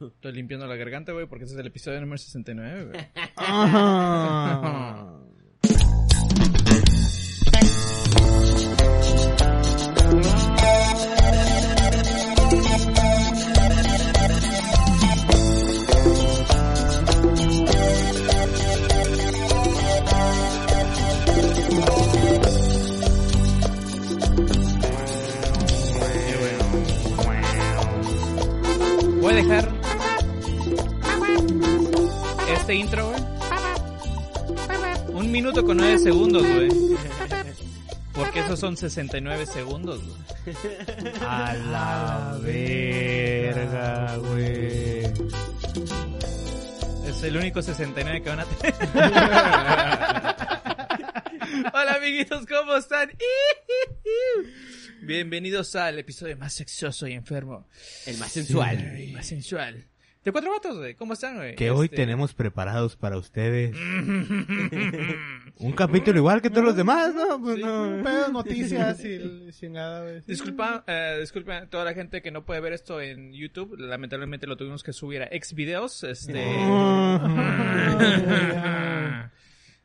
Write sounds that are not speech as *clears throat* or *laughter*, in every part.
Estoy limpiando la garganta, güey, porque este es el episodio número 69, güey. Ajá. *laughs* dejar este intro, güey. Un minuto con nueve segundos, güey. *laughs* Porque esos son 69 segundos, güey. A la verga, güey. Es el único 69 que van a tener. *laughs* Hola amiguitos, ¿cómo están? Bienvenidos al episodio más sexoso y enfermo. El más sensual. Y más sensual. De cuatro vatos, güey. ¿Cómo están, güey? Que hoy Este, tenemos preparados para ustedes *laughs* un capítulo igual que todos los demás, ¿no? Pues no. Pero noticias y *laughs* el- chingada, güey. Disculpa, eh, disculpa a toda la gente que no puede ver esto en YouTube. Lamentablemente lo tuvimos que subir a Xvideos. Este. *laughs*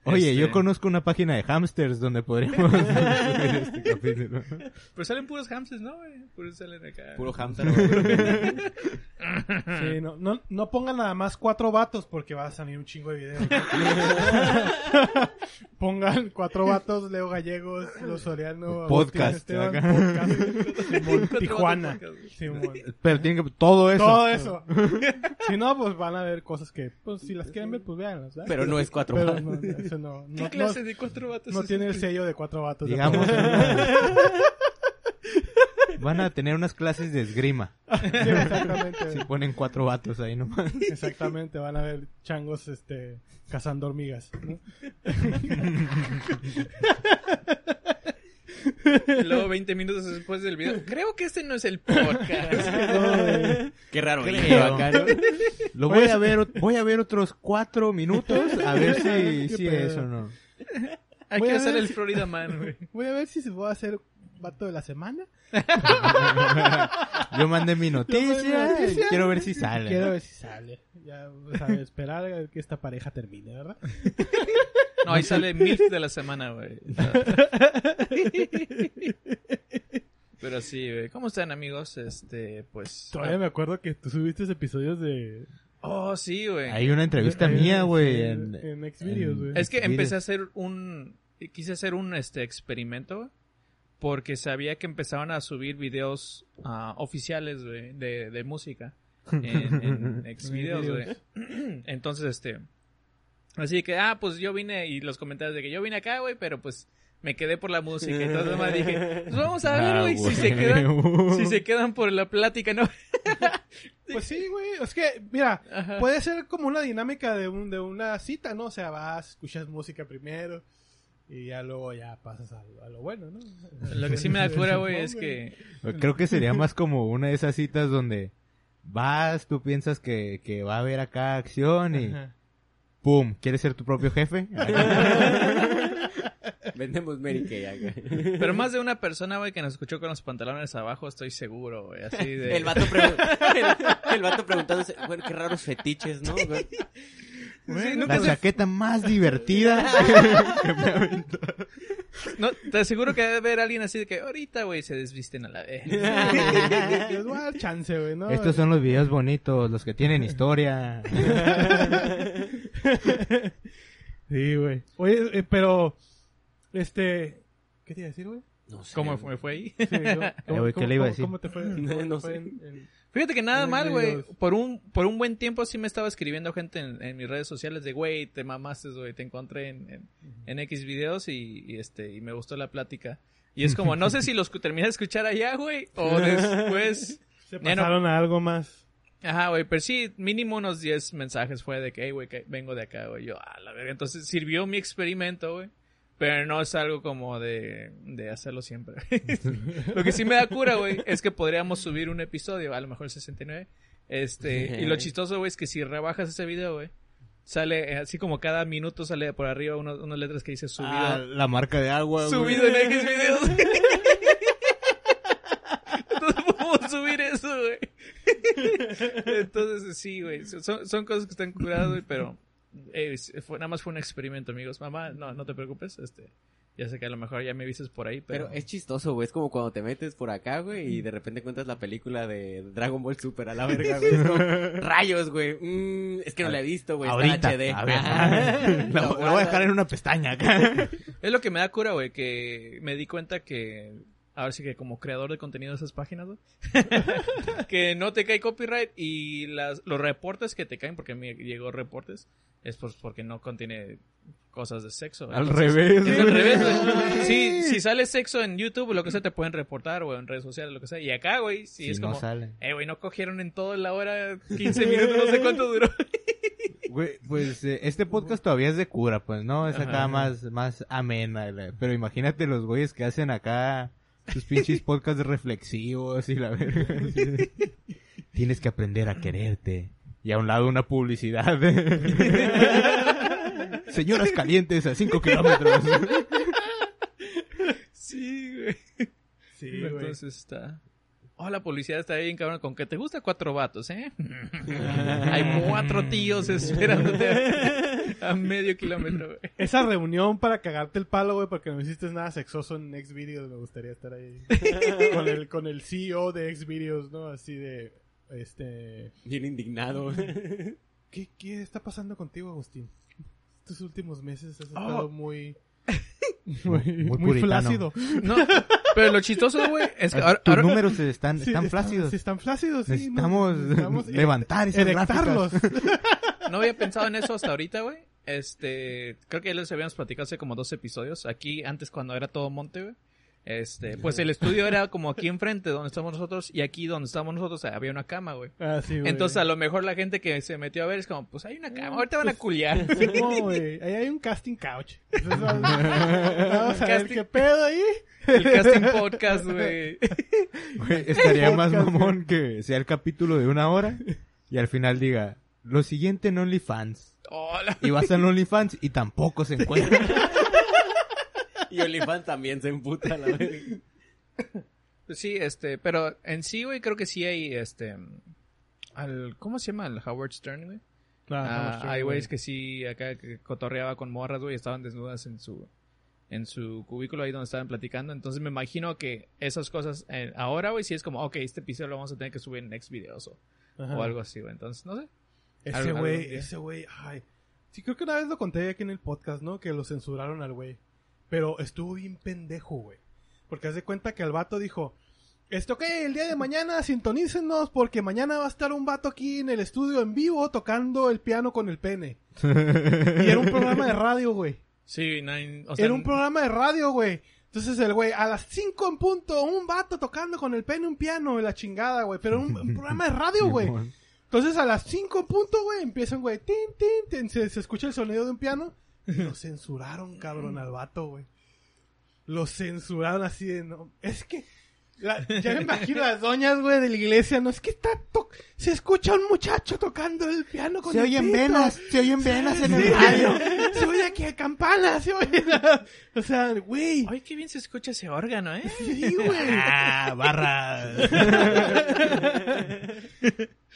Oye, Este, yo conozco una página de hamsters donde podríamos *laughs* subir este capítulo. Pero salen puros hamsters, ¿no? Puros salen acá. Puro hamster. *laughs* Sí, no, no, no pongan nada más cuatro vatos porque va a salir un chingo de videos. *laughs* pongan cuatro vatos, Leo Gallegos, Los Soriano, Podcast, Esteban, acá. podcast, Simón, Tijuana. Simón. Pero tienen que todo eso. Todo eso. si no, pues van a ver cosas que, pues si las quieren ver, pues véanlas. ¿verdad? Pero no es cuatro vatos. no, eso no, ¿Qué no, clase no- de cuatro vatos no tiene el este? sello de cuatro vatos. Digamos, *laughs* van a tener unas clases de esgrima. *laughs* Sí, exactamente. Si ponen cuatro vatos ahí nomás. Exactamente, van a ver changos este cazando hormigas. ¿no? *laughs* Luego 20 minutos después del video. Creo que este no es el podcast. *laughs* Qué raro. Creo. video acá, ¿no? Lo voy a ver, voy a ver otros cuatro minutos a ver si, *laughs* ¿Qué si es o no. Hay Voy que a hacer el si- Florida Man, güey. *laughs* Voy a ver si se va a hacer vato de la semana. Yo mandé mi noticia, noticia. quiero ver si sale. Quiero ver si sale. Ya, o sea, esperar a que esta pareja termine, ¿verdad? No, ahí sale *laughs* MILF de la semana, güey. *laughs* Pero sí, güey. ¿Cómo están, amigos? Este, pues... Todavía me acuerdo que tú subiste episodios de... Oh, sí, güey. Hay una entrevista mía, güey. En, En, en Xvideos, güey. Es que empecé a hacer un... Quise hacer un este experimento, güey, Porque sabía que empezaban a subir videos ah, oficiales, güey, de, de música. En, en *laughs* Xvideos, güey. *clears throat* Entonces, este... Así que, ah, pues yo vine y los comentarios de que yo vine acá, güey, pero pues me quedé por la música. Entonces nomás dije, pues vamos a ver, Ah, güey, si se quedan, *laughs* si se quedan por la plática, ¿no? *laughs* Pues sí, güey. Es que, mira, Ajá. puede ser como una dinámica de, un, de una cita, ¿no? O sea, vas, escuchas música primero y ya luego ya pasas a, lo- a lo bueno, ¿no? Lo que sí me da *laughs* cura, güey, es que... Creo que sería más como una de esas citas donde vas, tú piensas que, que va a haber acá acción y Ajá. ¡Pum! ¿Quieres ser tu propio jefe? *laughs* Vendemos Mary Kay acá. Pero más de una persona, güey, que nos escuchó con los pantalones abajo, estoy seguro, güey, así *laughs* de... El vato, pregu- el, *laughs* el vato preguntándose, bueno, qué raros fetiches, ¿no? güey? Sí, La chaqueta más divertida. *laughs* No, te aseguro que debe haber alguien así de que ahorita, güey, se desvisten a la vez. *laughs* Les voy a dar chance, güey, ¿no? Estos son los videos bonitos, los que tienen historia. *laughs* Sí, güey. Oye, eh, pero, este, ¿qué te iba a decir, güey? No sé. ¿Cómo fue, fue ahí? Sí, ¿cómo- güey, ¿qué cómo- le iba a decir? ¿Cómo te fue? No, ¿Cómo te no fue sé. en- en- Fíjate que nada mal, güey. Por un, por un buen tiempo sí me estaba escribiendo gente en, en mis redes sociales de, güey, te mamaste, güey, te encontré en, en, en X videos y, y, este, y me gustó la plática. Y es *laughs* como, no sé si los terminé de escuchar allá, güey, o después... *laughs* Se no- pasaron a algo más. Ajá, güey, pero sí, mínimo unos 10 mensajes fue de que, hey, güey, vengo de acá, güey. Yo, a la verga. Entonces sirvió mi experimento, güey. Pero no es algo como de, de hacerlo siempre. *laughs* lo que sí me da cura, güey, es que podríamos subir un episodio, a lo mejor el 69. Este, y lo chistoso, güey, es que si rebajas ese video, güey, sale, eh, así como cada minuto sale por arriba uno- unas letras que dice subido. Ah, la marca de agua, güey. subido en X videos. *laughs* Entonces podemos subir eso, güey. *laughs* Entonces, sí, güey. Son, son cosas que están curadas, güey, pero eh, fue- nada más fue un experimento, amigos. Mamá, no, no te preocupes. Este, ya sé que a lo mejor ya me vistes por ahí, pero... Pero es chistoso, güey. Es como cuando te metes por acá, güey, y de repente encuentras la película de Dragon Ball Super a la verga, güey. Como, *laughs* Rayos, güey. Mm, es que no la he visto, güey. Ahorita, HD. a ver. *laughs* *laughs* La, la voy a dejar en una pestaña acá. Es lo que me da cura, güey, que me di cuenta que... Ahora sí que como creador de contenido de esas páginas, güey, *laughs* que no te cae copyright y las, los reportes que te caen, porque me llegó reportes, es pues porque no contiene cosas de sexo. Al Entonces, revés, Es güey. al revés, güey. Si, si sale sexo en YouTube lo que sea, te pueden reportar, o en redes sociales, lo que sea. Y acá, güey, sí Si es no como... sale. Eh, güey, no cogieron en toda la hora 15 minutos, no sé cuánto duró. *laughs* Güey, pues eh, este podcast todavía es de cura, pues, ¿no? Es acá Ajá. más, más amena. Pero imagínate los güeyes que hacen acá sus pinches podcasts reflexivos y la verga. Tienes que aprender a quererte. Y a un lado una publicidad. *laughs* Señoras calientes a 5 kilómetros. Sí, güey. Sí, güey. Entonces está... Oh, la policía está bien, cabrón. Con que te gusta cuatro vatos, ¿eh? *laughs* Hay cuatro tíos esperándote a, a medio kilómetro, güey. Esa reunión para cagarte el palo, güey, porque no hiciste nada sexoso en Xvideos, me gustaría estar ahí. *laughs* con el con el CEO de Xvideos, ¿no? Así de este Bien indignado. *laughs* ¿Qué, qué está pasando contigo, Agustín? Estos últimos meses has Oh. estado muy Muy muy, muy puritano. flácido. No, pero lo chistoso, güey, es que ahora... Tus ahora- números están, están está- flácidos. sí, están flácidos, sí. Necesitamos no, necesitamos *laughs* levantar esas erectarlos. *laughs* No había pensado en eso hasta ahorita, güey. Este, creo que ya les habíamos platicado hace como dos episodios. Aquí, antes cuando era todo monte, güey. Este, pues el estudio era como aquí enfrente donde estamos nosotros y aquí donde estamos nosotros había una cama, güey. Ah, sí, güey. Entonces a lo mejor la gente que se metió a ver es como, pues hay una cama, ahorita van a culiar. *laughs* No, güey. Ahí hay un casting couch. Entonces, *laughs* vamos, a ver Casting- qué pedo ahí. El casting podcast, güey. *laughs* Güey, estaría más mamón que sea el capítulo de una hora y al final diga, lo siguiente en OnlyFans. Hola. Y vas al OnlyFans y tampoco se encuentra. *laughs* y OnlyFans también se emputa, la verga. Pues sí, este, pero en sí, güey, creo que sí hay, este, al, ¿cómo se llama? El Howard Stern, güey. Ah, hay güeyes que sí, acá que cotorreaba con morras, güey, estaban desnudas en su en su cubículo ahí donde estaban platicando. Entonces me imagino que esas cosas eh, ahora, güey, sí es como, ok, este episodio lo vamos a tener que subir en next videos o, o algo así, güey. Entonces, no sé. Ese güey, ese güey, ay. Sí, creo que una vez lo conté aquí en el podcast, ¿no? Que lo censuraron al güey. Pero estuvo bien pendejo, güey. Porque haz de cuenta que el vato dijo, esto que el día de mañana sintonícenos porque mañana va a estar un vato aquí en el estudio en vivo tocando el piano con el pene. *laughs* y era un programa de radio, güey. Sí, nine, o sea, Era un programa de radio, güey. Entonces el güey, a las 5 en punto, un vato tocando con el pene un piano, la chingada, güey. Pero un, un programa de radio, *laughs* güey. Entonces a las 5 en punto, güey, empiezan, güey, tin, tin, tin, se, se escucha el sonido de un piano. Y lo censuraron, cabrón, al vato, güey. Lo censuraron así de, no. Es que, la- ya me imagino las doñas, güey, de la iglesia, no es que está, to- se escucha un muchacho tocando el piano con Se el oyen pito. venas, se oyen venas en el radio. Se oye aquí a campana, se oye. O sea, güey. Ay, qué bien se escucha ese órgano, ¿eh? Sí, güey. Ah, barra.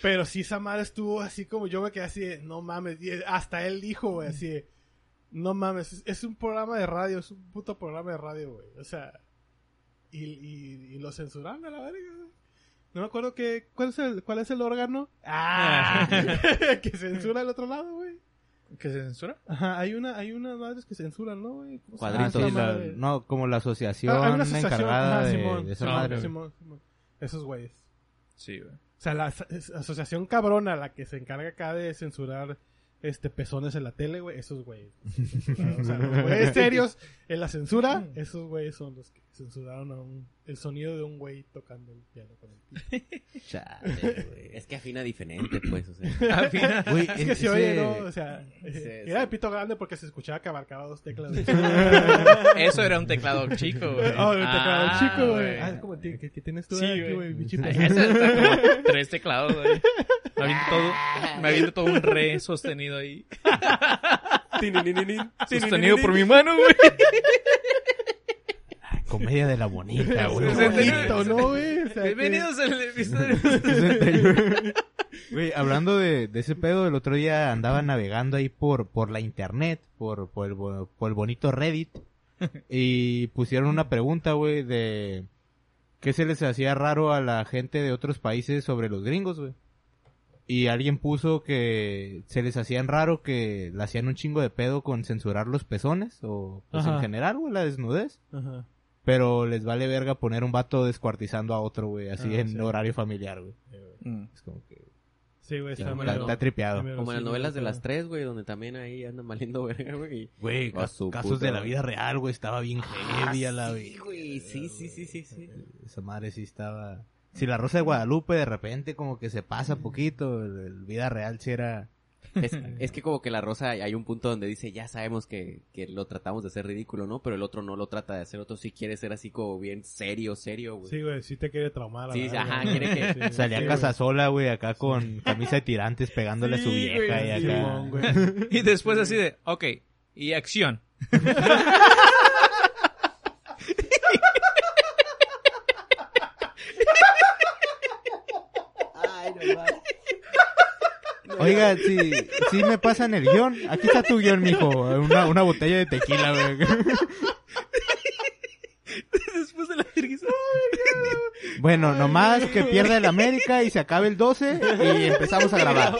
Pero sí, esa madre estuvo así como yo me quedé así de, no mames. Y hasta él dijo, güey, así de, no mames, es, es un programa de radio, es un puto programa de radio, güey. O sea, y, y, y lo censuraron a la verga, güey. No me acuerdo que, ¿cuál es el, cuál es el órgano? Ah, *laughs* que censura el otro lado, güey. ¿Que se censura? Ajá, hay una, hay unas madres que censuran, ¿no, güey? ¿Cómo se llama Ah, Cuadritos. sí, la- no, como la asociación Ah, una asociación, encargada ajá, de, Simón, de esa No, madre. Simón, Simón. Esos güeyes. Sí, güey. O sea, la asociación cabrona, la que se encarga acá de censurar este, pezones en la tele, güey, esos güeyes. *laughs* O sea, los güeyes serios en la censura, esos güeyes son los que censuraron a un, el sonido de un güey tocando el piano con el pito. *laughs* Chale, güey. Es que afina diferente, pues, o sea. *laughs* Al final. Güey, Es que se oye, ¿no? O sea, Sí, era el pito grande porque se escuchaba que abarcaba dos teclas. Eso era un teclado chico, güey. Oh, el teclado Ah, chico, güey. Ah, es como ti- que, que tienes tú Sí, aquí, güey. como tres teclados, güey. Me aviento todo, me aviento todo un re sostenido ahí. Sostenido por mi mano, güey. Comedia de la bonita, *laughs* güey. Bonito, ¿no, güey? O sea, que- Bienvenidos al episodio. 61. Güey, hablando de, de ese pedo, el otro día andaba navegando ahí por, por la internet, por, por, el, por el bonito Reddit, y pusieron una pregunta, güey, de qué se les hacía raro a la gente de otros países sobre los gringos, güey. Y alguien puso que se les hacían raro que le hacían un chingo de pedo con censurar los pezones, o pues en general, güey, la desnudez. Ajá. Pero les vale verga poner un vato descuartizando a otro, güey, así Ah, en sí. horario familiar, güey. Mm. Es como que... Sí, güey, está Está- Está, tripeado. Como en las novelas de las tres, güey, donde también ahí andan valiendo verga, güey. Güey, casos puta de la vida real, güey, estaba bien heavy a la sí, güey, sí, sí, sí, sí, sí. Esa madre sí estaba... Si la Rosa de Guadalupe de repente como que se pasa poquito, el, el vida real sí era... Es, es que como que la rosa hay un punto donde dice, ya sabemos que, que lo tratamos de hacer ridículo, ¿no? Pero el otro no lo trata de hacer, otro sí quiere ser así como bien serio, serio, güey. Sí, güey, sí te quiere traumar. Sí, verdad, ajá, güey. quiere que- Sí, Salía sí, a casa sola, güey, acá con camisa de tirantes pegándole a su vieja güey, y acá... *laughs* Y después así de, ok, y acción. *laughs* Oiga, si, si me pasan el guion, aquí está tu guion, mijo, una, una botella de tequila, güey. *laughs* Después de la vergüenza. Bueno, nomás que pierda el América y se acabe el 12 y empezamos a grabar.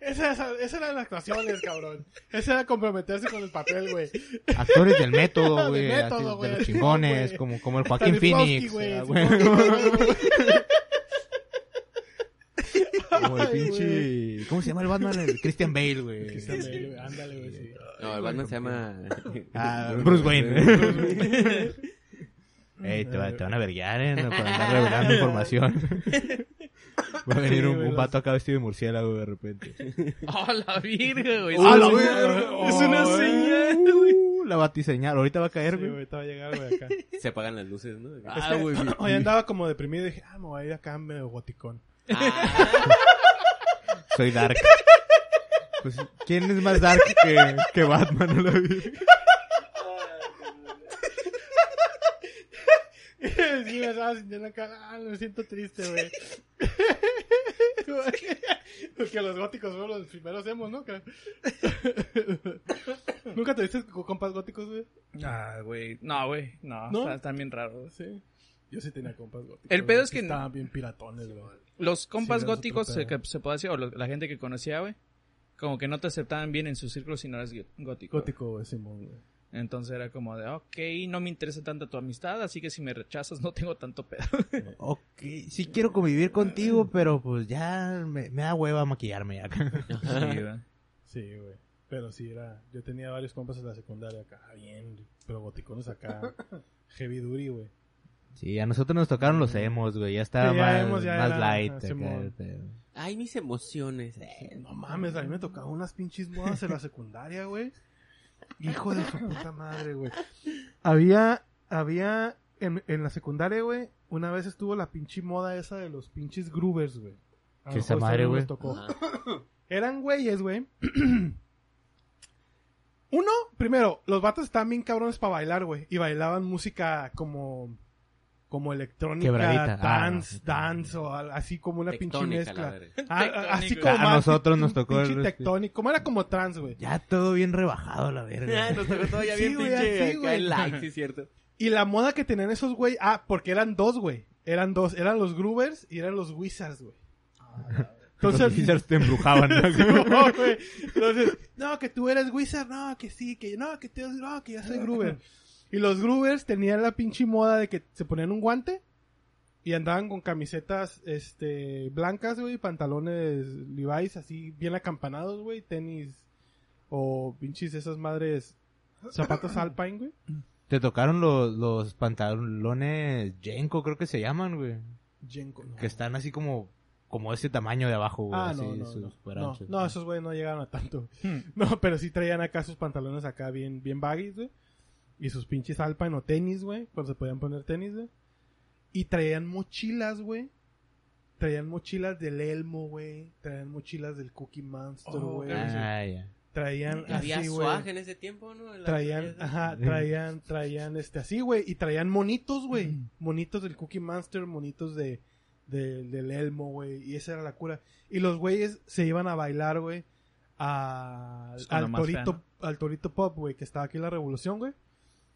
Esas, esas eran las actuaciones, cabrón. Ese era comprometerse con el papel, güey. Actores del método, güey, de los sí, chingones, como, como el Joaquín Phoenix. güey, *laughs* ah, sí, güey. güey. Como el pinche... ¿Cómo se llama el Batman? El Christian Bale, güey. *laughs* Christian Bale, güey, Ándale, güey, sí. No, el Batman se llama... Ah, *laughs* Bruce Wayne. *laughs* Ey, te, va- te van a verguiar, ¿eh? Por andar revelando información. Va a venir Sí, un, un vato acá vestido de murciélago de repente. Oh, la virga, güey. ¡Ah, Es la una- verga! Es una Oh, señal, uh, güey. La batiseñal. Ahorita va a caer, Sí, güey. güey, te va a llegar, güey, acá. Se apagan las luces, ¿no? Ah, güey. Hoy andaba como deprimido y dije, ah, me voy a ir acá medio goticón. Soy Dark. Pues, ¿quién es más Dark que, que Batman? No lo vi. *laughs* sí, me estaba sintiendo acá, ah, me siento triste, güey. Porque los góticos fueron los primeros emos, ¿no? ¿Nunca te viste con compas góticos, güey? Ah, güey. No, güey. No, ¿No? Está, está bien raro. Sí. Yo sí tenía compas góticos. El pedo es que- Estaban bien piratones, güey. Los compas Sí, góticos, eh, pedo. que se puede decir, o lo- la gente que conocía, güey, como que no te aceptaban bien en su círculo si no eras gótico. Gótico, güey, Simón, güey. Entonces era como de, ok, no me interesa tanto tu amistad, así que si me rechazas no tengo tanto pedo. *laughs* Ok, sí quiero convivir contigo, pero pues ya me, me da hueva maquillarme acá. Sí, güey. Sí, güey. Pero sí, era... Yo tenía varios compas en la secundaria acá, bien, pero goticones acá, *laughs* heavy duty, güey. Sí, a nosotros nos tocaron los emos, güey. Ya estaba Sí, ya más, emos ya más era- light. acá pedo. Ay, mis emociones. eh. No mames, a mí me tocaban unas pinches modas en la secundaria, güey. Hijo de su puta madre, güey. Había, había, en, en la secundaria, güey, una vez estuvo la pinche moda esa de los pinches groovers, güey. ¿Qué esa madre, güey? Eran güeyes, güey. *clears throat* Uno, primero, los vatos estaban bien cabrones para bailar, güey. Y bailaban música como, como electrónica, Quebradita. Ah, dance, dance, o así como una pinche mezcla. Ah, así como A más nosotros nos tocó el- tectónico, como era como trans, güey. Ya todo bien rebajado la verga. Nos tocó todo ya Sí, bien güey, pinche así, like, sí, cierto. Y la moda que tenían esos güey, ah, porque eran dos, güey. Eran dos, eran los groovers y eran los wizards, güey. Los Entonces, Wizards te embrujaban. ¿no? *laughs* Entonces, no, que tú eres wizard, no, que sí, que no, que tú, no, que yo soy groover. Y los groovers tenían la pinche moda de que se ponían un guante y andaban con camisetas, este, blancas, güey, pantalones Levi's así bien acampanados, güey, tenis o pinches esas madres, zapatos *coughs* Alpine, güey. Te tocaron los, los pantalones Jenko, creo que se llaman, güey. Jenko, no. Que están así como, como ese tamaño de abajo, güey. Ah, así, no, no, sus no. No, esos güey no llegaron a tanto. Hmm. *laughs* No, pero sí traían acá sus pantalones acá bien, bien baggy, güey. Y sus pinches Alpine o tenis, güey. Cuando se podían poner tenis, güey. Y traían mochilas, güey. Traían mochilas del Elmo, güey. Traían mochilas del Cookie Monster, Oh, güey. Ah, ya. Traían Había así, güey. en ese tiempo, ¿no? En Traían, ajá, traían, traían este así, güey. Y traían monitos, güey. Mm. Monitos del Cookie Monster, monitos de, de- del Elmo, güey. Y esa era la cura. Y los güeyes se iban a bailar, güey. al torito, al torito pop, güey, que estaba aquí en la revolución, güey.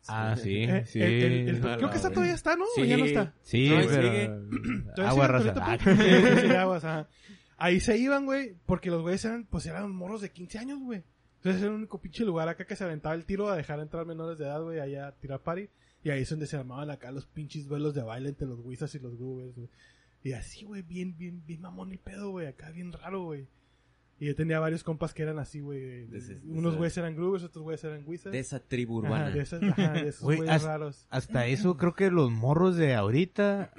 Ah, sí, Eh, sí. el- el- el- A creo que verga. todavía está, ¿no? ¿O ya no está? Sí, No, pero... *clears throat* *clears throat* Agua raza. Pop. *laughs* Sí, aguas, ajá. Ahí se iban, güey, porque los güeyes eran, pues eran morros de 15 años, güey. Entonces era el único pinche lugar acá que se aventaba el tiro a dejar entrar menores de edad, güey, allá a tirar party. Y ahí es donde se armaban acá los pinches vuelos de baile entre los Wizards y los güey. Y así, güey, bien, bien, bien mamón el pedo, güey, acá bien raro, güey. Y yo tenía varios compas que eran así, güey. Unos güeyes eran Groovers, otros güeyes eran Wizards. De esa tribu Ajá, urbana. de, esas, ajá, de esos Güey, güeyes haz- raros. Hasta eso creo que los morros de ahorita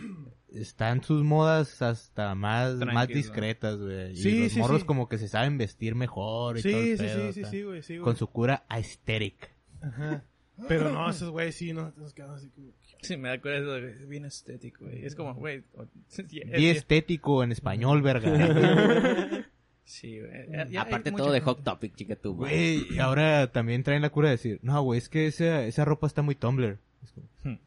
están sus modas hasta más, más discretas, güey. Y los sí, morros sí. como que se saben vestir mejor y todo Sí, el sí, pedo, sí, sí, güey, sí, güey. Con su cura aesthetic. Ajá. Pero no, esos güeyes sí, no, nos quedamos así como... Sí, me acuerdo, güey, es bien estético, güey. Es como, güey. Y *laughs* estético en español, verga. *laughs* *laughs* Sí, güey. Ya- ya hay Aparte todo de. Hot Topic, chica tú. Güey, y ahora también traen la cura de decir, no, güey, es que esa, esa ropa está muy Tumblr. Es como, Hmm.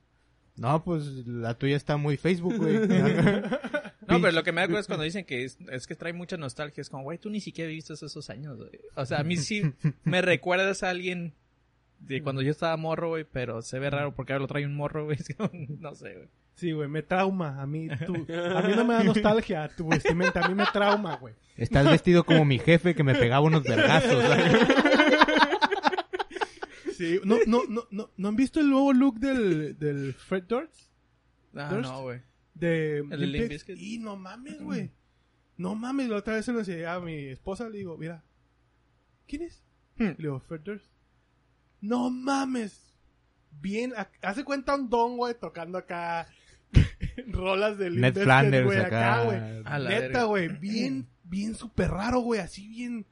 No, pues la tuya está muy Facebook, güey. *laughs* No, pero lo que me da cuenta es cuando dicen que es, es que trae mucha nostalgia. Es como, güey, tú ni siquiera viviste esos años, güey. O sea, a mí sí *laughs* me recuerdas a alguien de cuando yo estaba morro, güey, pero se ve raro porque ahora lo trae un morro, güey. *laughs* Es como, no sé, güey. Sí, güey, me trauma. A mí, tú, a mí no me da *laughs* nostalgia tu vestimenta, a mí me trauma, güey. Estás vestido como mi jefe que me pegaba unos vergazos. Sí, no, no, no, no, ¿no han visto el nuevo look del, del Fred Durst? Ah, Durst? no, güey. De de Limp Bizkit? Y no mames, güey. No mames, la otra vez se lo enseñé a mi esposa, le digo, mira, ¿quién es? Hmm. Le digo, Fred Durst. No mames. Bien, ha- hace cuenta un don, güey, tocando acá *laughs* rolas de Limp Ned Flanders güey, acá. güey. Neta, güey, bien, bien súper raro, güey, así bien...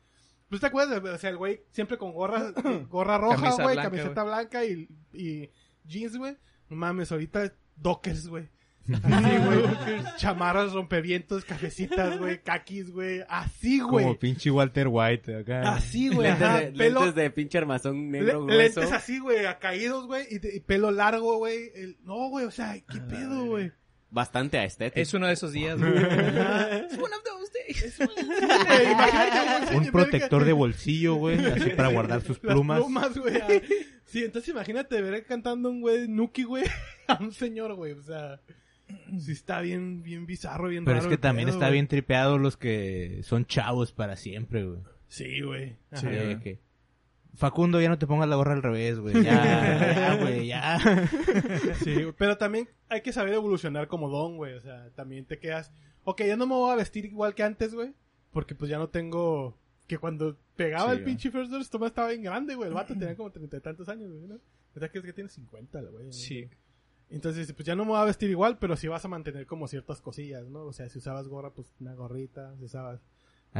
¿Tú te acuerdas? O sea, el güey siempre con gorra, *coughs* gorra roja, güey, camiseta blanca y, y jeans, güey. No mames, ahorita dockers, güey. *laughs* Así, güey. Chamarras, rompevientos, cafecitas, güey, *laughs* caquis, güey. Así, güey. como pinche Walter White acá. Así, güey. Lentes, de, pelo, lentes de pinche armazón negro le- grueso. lentes así, güey, caídos, güey, y, y pelo largo, güey. El- No, güey, o sea, qué pedo, güey. Bastante aesthetic. Es uno de esos días, güey. *laughs* It's one of those days. Güey, *laughs* imagínate, güey, Un protector de bolsillo, güey, así para guardar sus *laughs* Las plumas. güey. ah. Sí, entonces imagínate ver cantando un güey Nuki, güey, a un señor, güey. O sea, sí está bien, bien bizarro, bien Pero raro es que también pedo, está güey. bien tripeado los que son chavos para siempre, güey. Sí, güey. Sí, que, Facundo, ya no te pongas la gorra al revés, güey. Ya, güey, ya. *laughs* Sí, pero también hay que saber evolucionar como don, güey. O sea, también te quedas. Ok, ya no me voy a vestir igual que antes, güey. Porque pues ya no tengo. Que cuando pegaba Sí, el pinche First Doors, toma estaba bien grande, güey. El vato tenía como treinta y tantos años, güey, ¿no? ¿Verdad que es que tiene 50, la güey? Sí. Entonces, pues ya no me voy a vestir igual, pero sí vas a mantener como ciertas cosillas, ¿no? O sea, si usabas gorra, pues una gorrita. Si usabas.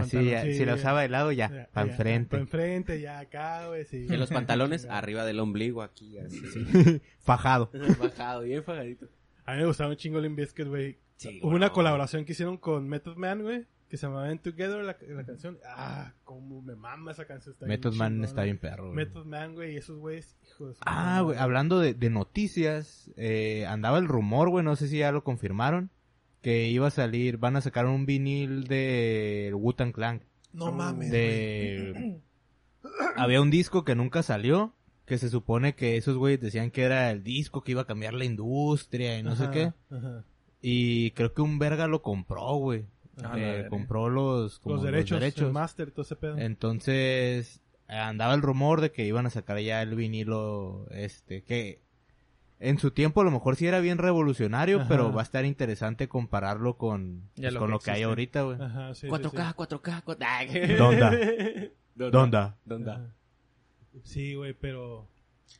Así, pantalón, ya, sí, si la usaba de lado, ya, ya, para ya, enfrente. Pa' enfrente, ya acá, güey, sí. Y los pantalones *laughs* arriba del ombligo aquí, así. *laughs* Fajado. *laughs* Bajado, bien fajadito. A mí me gustaba un chingo Limp Bizkit, güey. Sí, Hubo una colaboración que hicieron con Method Man, güey. Que se llamaba In Together, la, la canción. Ah, cómo me mama esa canción. Está bien Method Man chingona. está bien perro. güey. Method Man, güey, y esos güeyes, hijo de su Ah, güey, hablando de, de noticias, eh, andaba el rumor, güey, no sé si ya lo confirmaron, que iba a salir, van a sacar un vinil de Wu-Tang Clan. No mames, güey. De... Había un disco que nunca salió, que se supone que esos güeyes decían que era el disco que iba a cambiar la industria y no sé qué. ajá. Y creo que un verga lo compró, güey. Ah, Eh, compró los, como Los derechos, el master, todo ese pedo. entonces, andaba el rumor de que iban a sacar ya el vinilo, este, que En su tiempo a lo mejor sí era bien revolucionario, Ajá. pero va a estar interesante compararlo con, pues, lo con que lo que hay ahorita, güey. Ajá, sí, sí, 4K, sí. 4K, 4K. *laughs* ¿Dónde? ¿Dónde? ¿Dónde? Sí, güey, pero...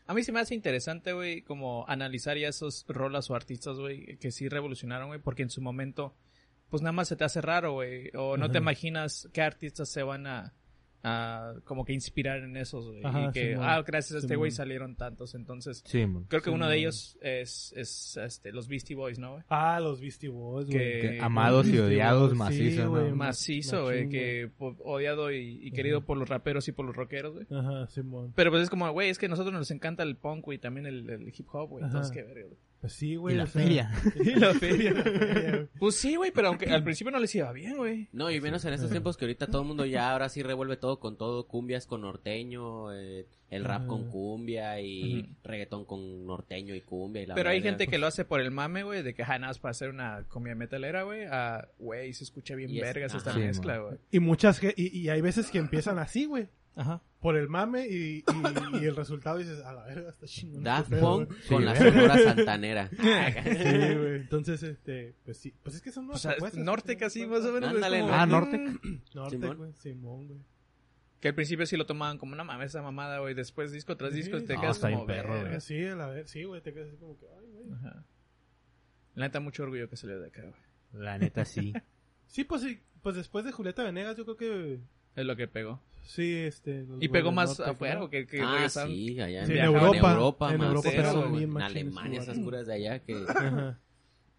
A mí se me hace interesante, güey, como analizar ya esos rolas o artistas, güey, que sí revolucionaron, güey, porque en su momento, pues nada más se te hace raro, güey, o no te imaginas qué artistas se van a, a como que inspirar en esos, güey, Ajá, y que, ah, gracias a este güey salieron tantos, entonces, Sí, creo que Sí, uno de ellos es, es, este, los Beastie Boys, ¿no, güey? Ah, los Beastie Boys, güey. Que- amados y odiados Boys, macizo, sí, güey, ¿no? ma- Macizo, güey, que po- odiado y, y querido por los raperos y por los rockeros, güey. Ajá, Simón. Pero pues es como, güey, es que a nosotros nos encanta el punk, güey, y también el, el hip hop, güey, entonces qué verga, güey. Pues sí, Y güey. la o sea- feria. *laughs* Y la feria. la. Pues sí, güey, pero aunque al principio no les iba bien, güey. No, y menos en estos tiempos que ahorita todo el mundo ya ahora sí revuelve todo con todo, cumbias con norteño, eh, el rap con cumbia y Ujú. reggaetón con norteño y cumbia y la Pero hay gente que lo hace por el mame, güey, de que ja, nada más para hacer una comida metalera, güey. A, güey, se escucha bien Y es- vergas esta. Sí, mezcla, güey. Y muchas... Y, y hay veces que empiezan así, güey. Ajá. Por el mame y, y, y el resultado dices, a la verga, está chingón. Daft este pedo, Punk güey". con Sí, la sonora santanera. *laughs* Sí, güey. Entonces, este, pues sí. Pues es que son O unas sea, propuestas, norte ¿no? casi más o menos. Ándale, como- Ah, Mm. Norte. *laughs* Norte, Simón. güey. Simón, güey. Que al principio sí lo tomaban como una mames esa mamada, güey. Después disco tras Sí, disco te no, quedas como perro, güey. Sí, a la vez, sí, güey. Te quedas así como que, ay, güey. Ajá. La neta, mucho orgullo que salió de acá, güey. La neta sí. Sí, pues sí. Pues después de Julieta Venegas, yo creo que Es lo que pegó. Sí, este. los Y pegó más norte, afuera, ¿no? que, que ah, regresaron. sí, allá en, Sí, en Europa, en Europa, en más Europa eso, pegaron güey. bien en machín Alemania, esas curas de allá que Ajá.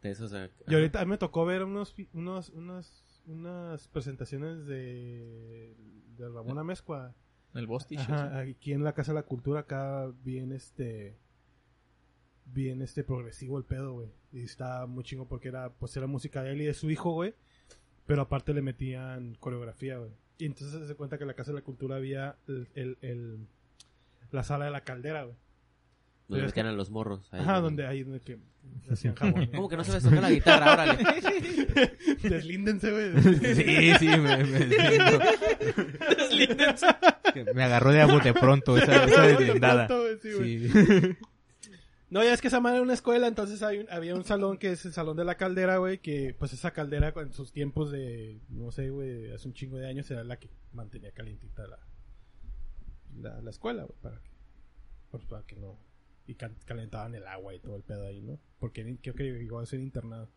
de esos eh, Y ahorita me tocó ver unos, unos, unas, unas presentaciones de, de Ramón Amezcua. El Bostich. Ajá, aquí en la Casa de la Cultura, acá bien este bien este progresivo el pedo, güey. Y está muy chingo porque era pues era música de él y de su hijo, güey. Pero aparte le metían coreografía, güey. Y entonces se cuenta que en la Casa de la Cultura había el, el- el- la sala de la caldera, güey. donde que- metían a los morros. ahí, Ajá, güey. donde ahí donde que hacían jabón. güey. ¿Cómo que no sabes tocar la guitarra? Órale. *laughs* Deslíndense, güey. Sí, sí, me, me, Que me agarró de a bote pronto esa, esa deslindada. Sí, güey. Sí. No, ya es que esa madre era una escuela, entonces hay un- había un salón que es el salón de la caldera, güey, que pues esa caldera en sus tiempos de, no sé, güey, hace un chingo de años era la que mantenía calientita la, la, la escuela, güey, para que, pues, para que no, y cal- calentaban el agua y todo el pedo ahí, ¿no? Porque creo que llegó a ser internado.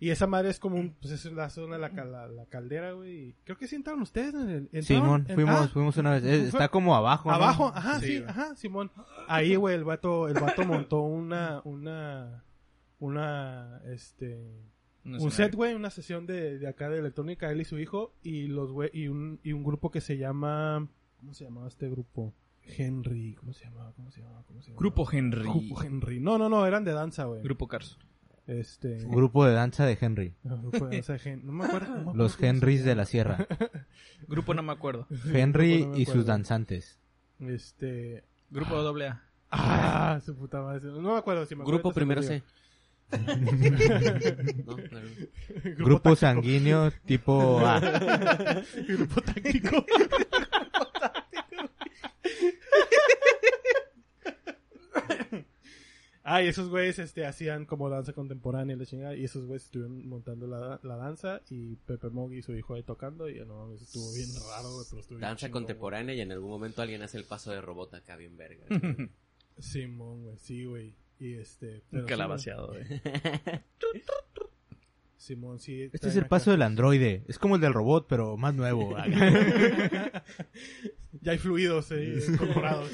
Y esa madre es como un, pues es la zona de la, cal- la, la caldera, güey, y creo que sí entraron ustedes en el, entraron Simón, en- fuimos, ah, fuimos una vez. Está como abajo, ¿no? Abajo, ajá, Sí, ajá, Simón. Ahí, güey, el vato, el vato montó una, una, una, este, un set, güey, una sesión de, de acá de electrónica, él y su hijo, y los güey, y un, y un grupo que se llama, ¿cómo se llamaba este grupo? Henry, ¿cómo se llamaba? ¿Cómo se llamaba? ¿Cómo se llamaba? Grupo Henry. Grupo Henry. No, no, no, eran de danza, güey. Grupo Carso. Este, Grupo de danza de Henry. no, grupo de danza de Hen- no me acuerdo. no me acuerdo Los Henrys de la Sierra. *laughs* Grupo no me acuerdo. *laughs* Henry Grupo no me y sus acuerdo. danzantes. Este, Grupo doble A. ah, su puta madre, no me acuerdo si me acuerdo, Grupo primero. C. *laughs* No, claro. Grupo táctico. sanguíneo tipo A. Grupo táctico. Ah, y esos güeyes este, hacían como danza contemporánea y la chingada. Y esos güeyes estuvieron montando la, la danza. Y Pepe Mog y su hijo ahí tocando. Y no, estuvo bien raro, güey, pero estuvo bien Danza contemporánea y en algún momento alguien hace el paso de robot acá bien verga. *laughs* Simón, güey, sí, güey. Y este. pero Calabaceado, güey. *laughs* Simón, sí. Este es el acá- paso del androide. Es como el del robot, pero más nuevo. *laughs* Ya hay fluidos eh, incorporados.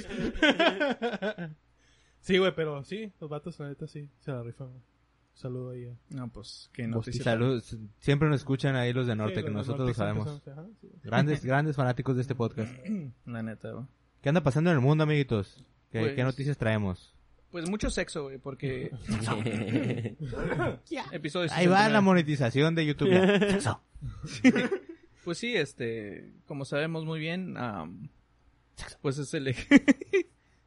Sí, güey, pero sí, los vatos, la neta, sí, se la rifan. güey. Un saludo ahí. a- No, pues, qué noticia. Saludos. Siempre nos escuchan ahí los de norte, Sí, que nosotros lo sabemos. siempre son- ajá, sí, güey. Grandes, *laughs* grandes fanáticos de este podcast. *clears throat* La neta, güey. ¿Qué anda pasando en el mundo, amiguitos? ¿Qué, Pues- qué noticias traemos? Pues mucho sexo, güey, porque *laughs* episodio Ahí va 69. la monetización de YouTube. *laughs* Sexo. Pues sí, este, como sabemos muy bien, pues es el,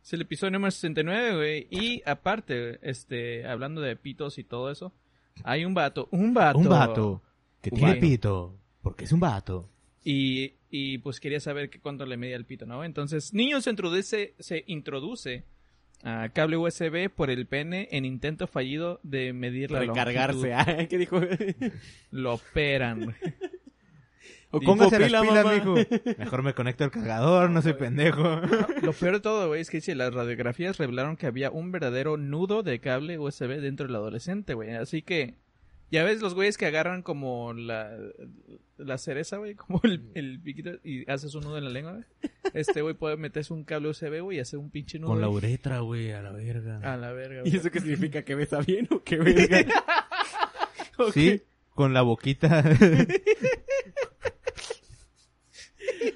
es el episodio número 69, güey. Y aparte, este, hablando de pitos y todo eso, hay un vato, un vato. Un vato que tiene vato. pito. Porque es un vato. Y, y pues quería saber que cuánto le medía el pito, ¿no? Entonces, niño se introduce, se introduce ah, cable USB por el pene en intento fallido de medir la Recargarse. longitud. *laughs* Ah, ¿Qué dijo? Lo operan. *laughs* O Póngase pila, las pilas, mamá. mijo. *laughs* Mejor me conecto al cargador, no soy pendejo. *laughs* Lo peor de todo, güey, es que dice, las radiografías revelaron que había un verdadero nudo de cable USB dentro del adolescente, güey. Así que, ya ves los güeyes que agarran como la, la cereza, güey, como el, el piquito y haces un nudo en la lengua, güey. Este güey puede meterse un cable USB, güey, y hacer un pinche nudo. Con la uretra, güey, a la verga. A la verga, ¿Y güey. eso qué significa? ¿Que besa bien o qué verga? ¿O Sí, con la boquita?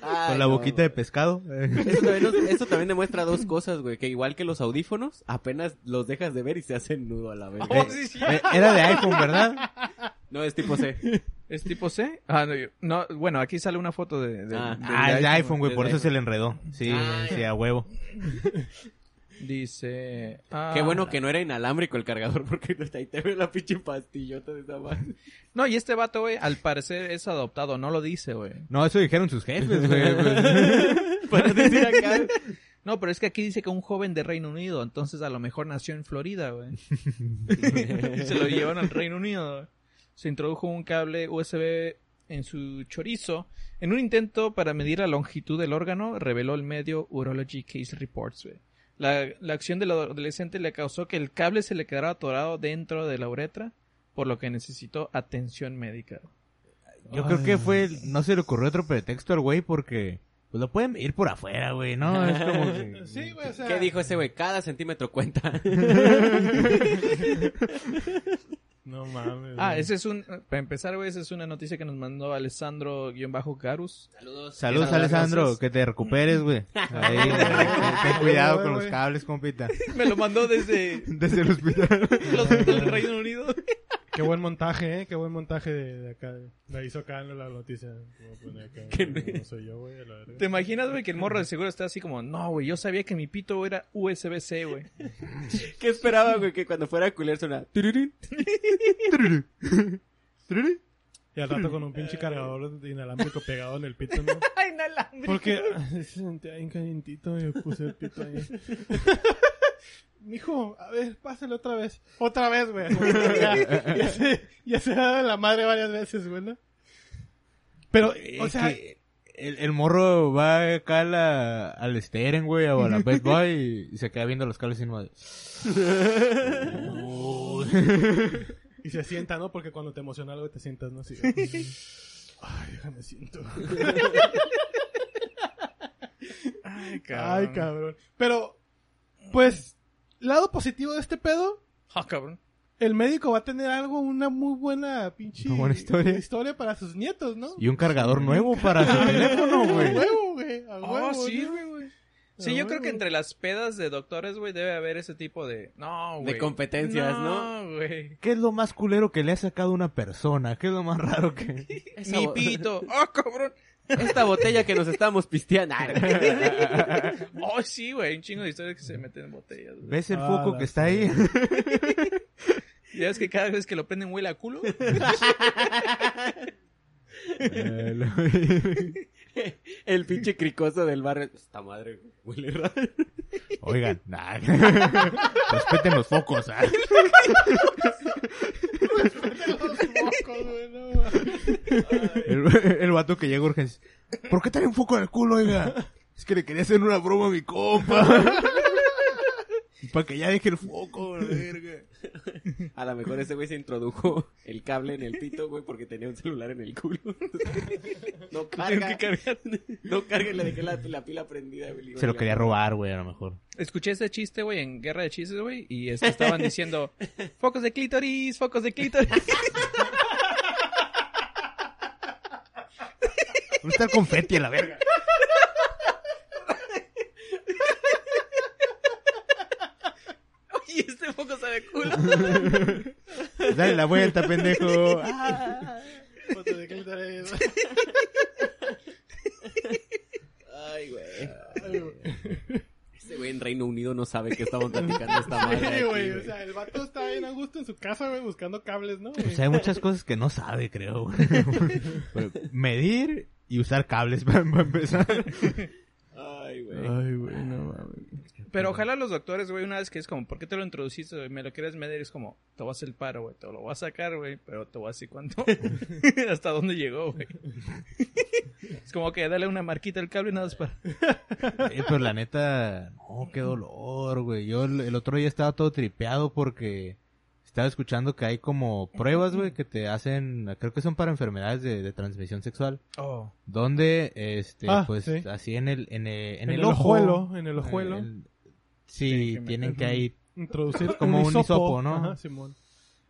Ay, con la no, boquita de pescado. Eso también, nos- eso también demuestra dos cosas, güey. Que igual que los audífonos, apenas los dejas de ver y se hacen nudo a la verga. Oh, sí, sí. Eh, Era de iPhone, ¿verdad? No, es tipo C. ¿Es tipo C? Ah, no, yo- no, bueno, aquí sale una foto de... de- Ah. Ah, es de iPhone, güey, por eso iPhone. se le enredó. Sí, Ah, sí, a huevo. Dice... ah, Qué bueno que no era inalámbrico el cargador *laughs* porque ahí te ve la pinche pastillota de esa madre. No, y este vato, güey, al parecer es adoptado, no lo dice, güey. No, eso dijeron sus jefes, güey. *laughs* pues. Para decir acá. *laughs* No, pero es que aquí dice que un joven de Reino Unido, entonces a lo mejor nació en Florida, güey. y se lo llevan al Reino Unido. Se introdujo un cable USB en su chorizo. En un intento para medir la longitud del órgano, reveló el medio Urology Case Reports, güey. La, la acción del adolescente le causó que el cable se le quedara atorado dentro de la uretra, por lo que necesitó atención médica. Yo creo que fue, no se le ocurrió otro pretexto al güey porque, pues lo pueden ir por afuera, güey, ¿no? Es como que... *laughs* Sí, güey, o sea. ¿Qué dijo ese güey? Cada centímetro cuenta. *laughs* *laughs* No mames. Ah, ese es un... Para empezar, güey, esa es una noticia que nos mandó Alessandro-Garus. Saludos. Saludos, Alessandro, gracias. que te recuperes, güey. *laughs* Ahí, ten cuidado con los cables, compita. *laughs* Me lo mandó desde *laughs* Desde el hospital. los del Reino Unido. Qué buen montaje, ¿eh? Qué buen montaje de, de acá. La hizo acá en la noticia. *laughs* No soy yo, güey. ¿Te imaginas, güey, que el morro de seguro está así como, no, güey, yo sabía que mi pito era USB-C, güey. *laughs* ¿Qué esperaba, güey? Que cuando fuera a culiar suena... tururín. *laughs* Y al rato con un pinche cargador inalámbrico pegado en el pito, ¿no? Ay, inalámbrico. Porque se sentía bien calientito y puse el pito ahí. Mijo, a ver, pásale otra vez. Otra vez, güey. *laughs* *laughs* ya, ya se, ya se ha dado la madre varias veces, güey, ¿no? Pero, o Es sea, que el, el morro va acá a la, al Steren, güey, o a la Best Buy y, *laughs* y se queda viendo los cables y no... y se sienta, ¿no? Porque cuando te emociona algo te sientas, ¿no? Así, Ay, déjame siento. Ay, Ay, cabrón. Pero, pues, lado positivo de este pedo, Ah, cabrón. el médico va a tener algo, una muy buena pinche Una buena historia. historia para sus nietos, ¿no? Y un cargador nuevo para su *laughs* teléfono, güey. huevo, güey. A Oh, huevo, sí, ¿no? güey, güey. Sí, Ah, yo creo que entre las pedas de doctores, güey, debe haber ese tipo de... No, güey. De competencias, ¿no? No, güey. ¿Qué es lo más culero que le ha sacado una persona? ¿Qué es lo más raro que...? *laughs* Mi pito. *laughs* Ah, cabrón. Esta botella que nos estamos pisteando. *laughs* Oh, sí, güey. Un chingo de historias que se meten en botellas. ¿Ves el Ah, foco que está ahí? *laughs* Ya ves que cada vez que lo prenden huele a culo. *laughs* El pinche cricoso del barrio. Esta madre huele raro. Oigan, nah. respeten los focos. Los mocos, güey, no mames. El, el vato que llega a urgencias. ¿Por qué trae un foco en el culo, oiga? Es que le quería hacer una broma a mi compa. Para que ya deje el foco, la verga. A lo mejor ese güey se introdujo el cable en el pito, güey, porque tenía un celular en el culo. No carga. No carga y le dejé la, la pila prendida, güey. Se lo quería robar, güey, a lo mejor. Escuché ese chiste, güey, en Guerra de Chistes, güey, y este, estaban diciendo, focos de clítoris, focos de clítoris. *laughs* ¿Dónde está el confeti a la verga? y este foco sabe culo. Dale la vuelta, pendejo. Ah. Foto de clítoris. Ay, güey. Ay, güey. Ese güey en Reino Unido no sabe que estamos platicando esta madre. Sí, güey. O sea, el vato está bien a gusto en su casa, güey, buscando cables, ¿no? O sea, hay muchas cosas que no sabe, creo. *laughs* Medir y usar cables *laughs* para, empezar. Ay, güey. Ay, güey, no mames. Pero ojalá los doctores, güey, una vez que es como, ¿por qué te lo introduciste? güey? Me lo quieres medir, es como, te hacer el paro, güey, te lo voy a sacar, güey, pero te voy a decir cuánto, *laughs* hasta dónde llegó, güey. es como que dale una marquita al cable y nada más para... Eh, pero la neta, no, qué dolor, güey. Yo el, el otro día estaba todo tripeado porque estaba escuchando que hay como pruebas, güey, que te hacen, creo que son para enfermedades de, de transmisión sexual. Oh. Donde, este, Ah, pues, sí. así en el, en el, en En el el ojo. ojuelo, en el ojuelo. el- sí, Tienen que tienen que meter- ahí Introducir *laughs* Como un hisopo, ¿no? Ajá, Simón.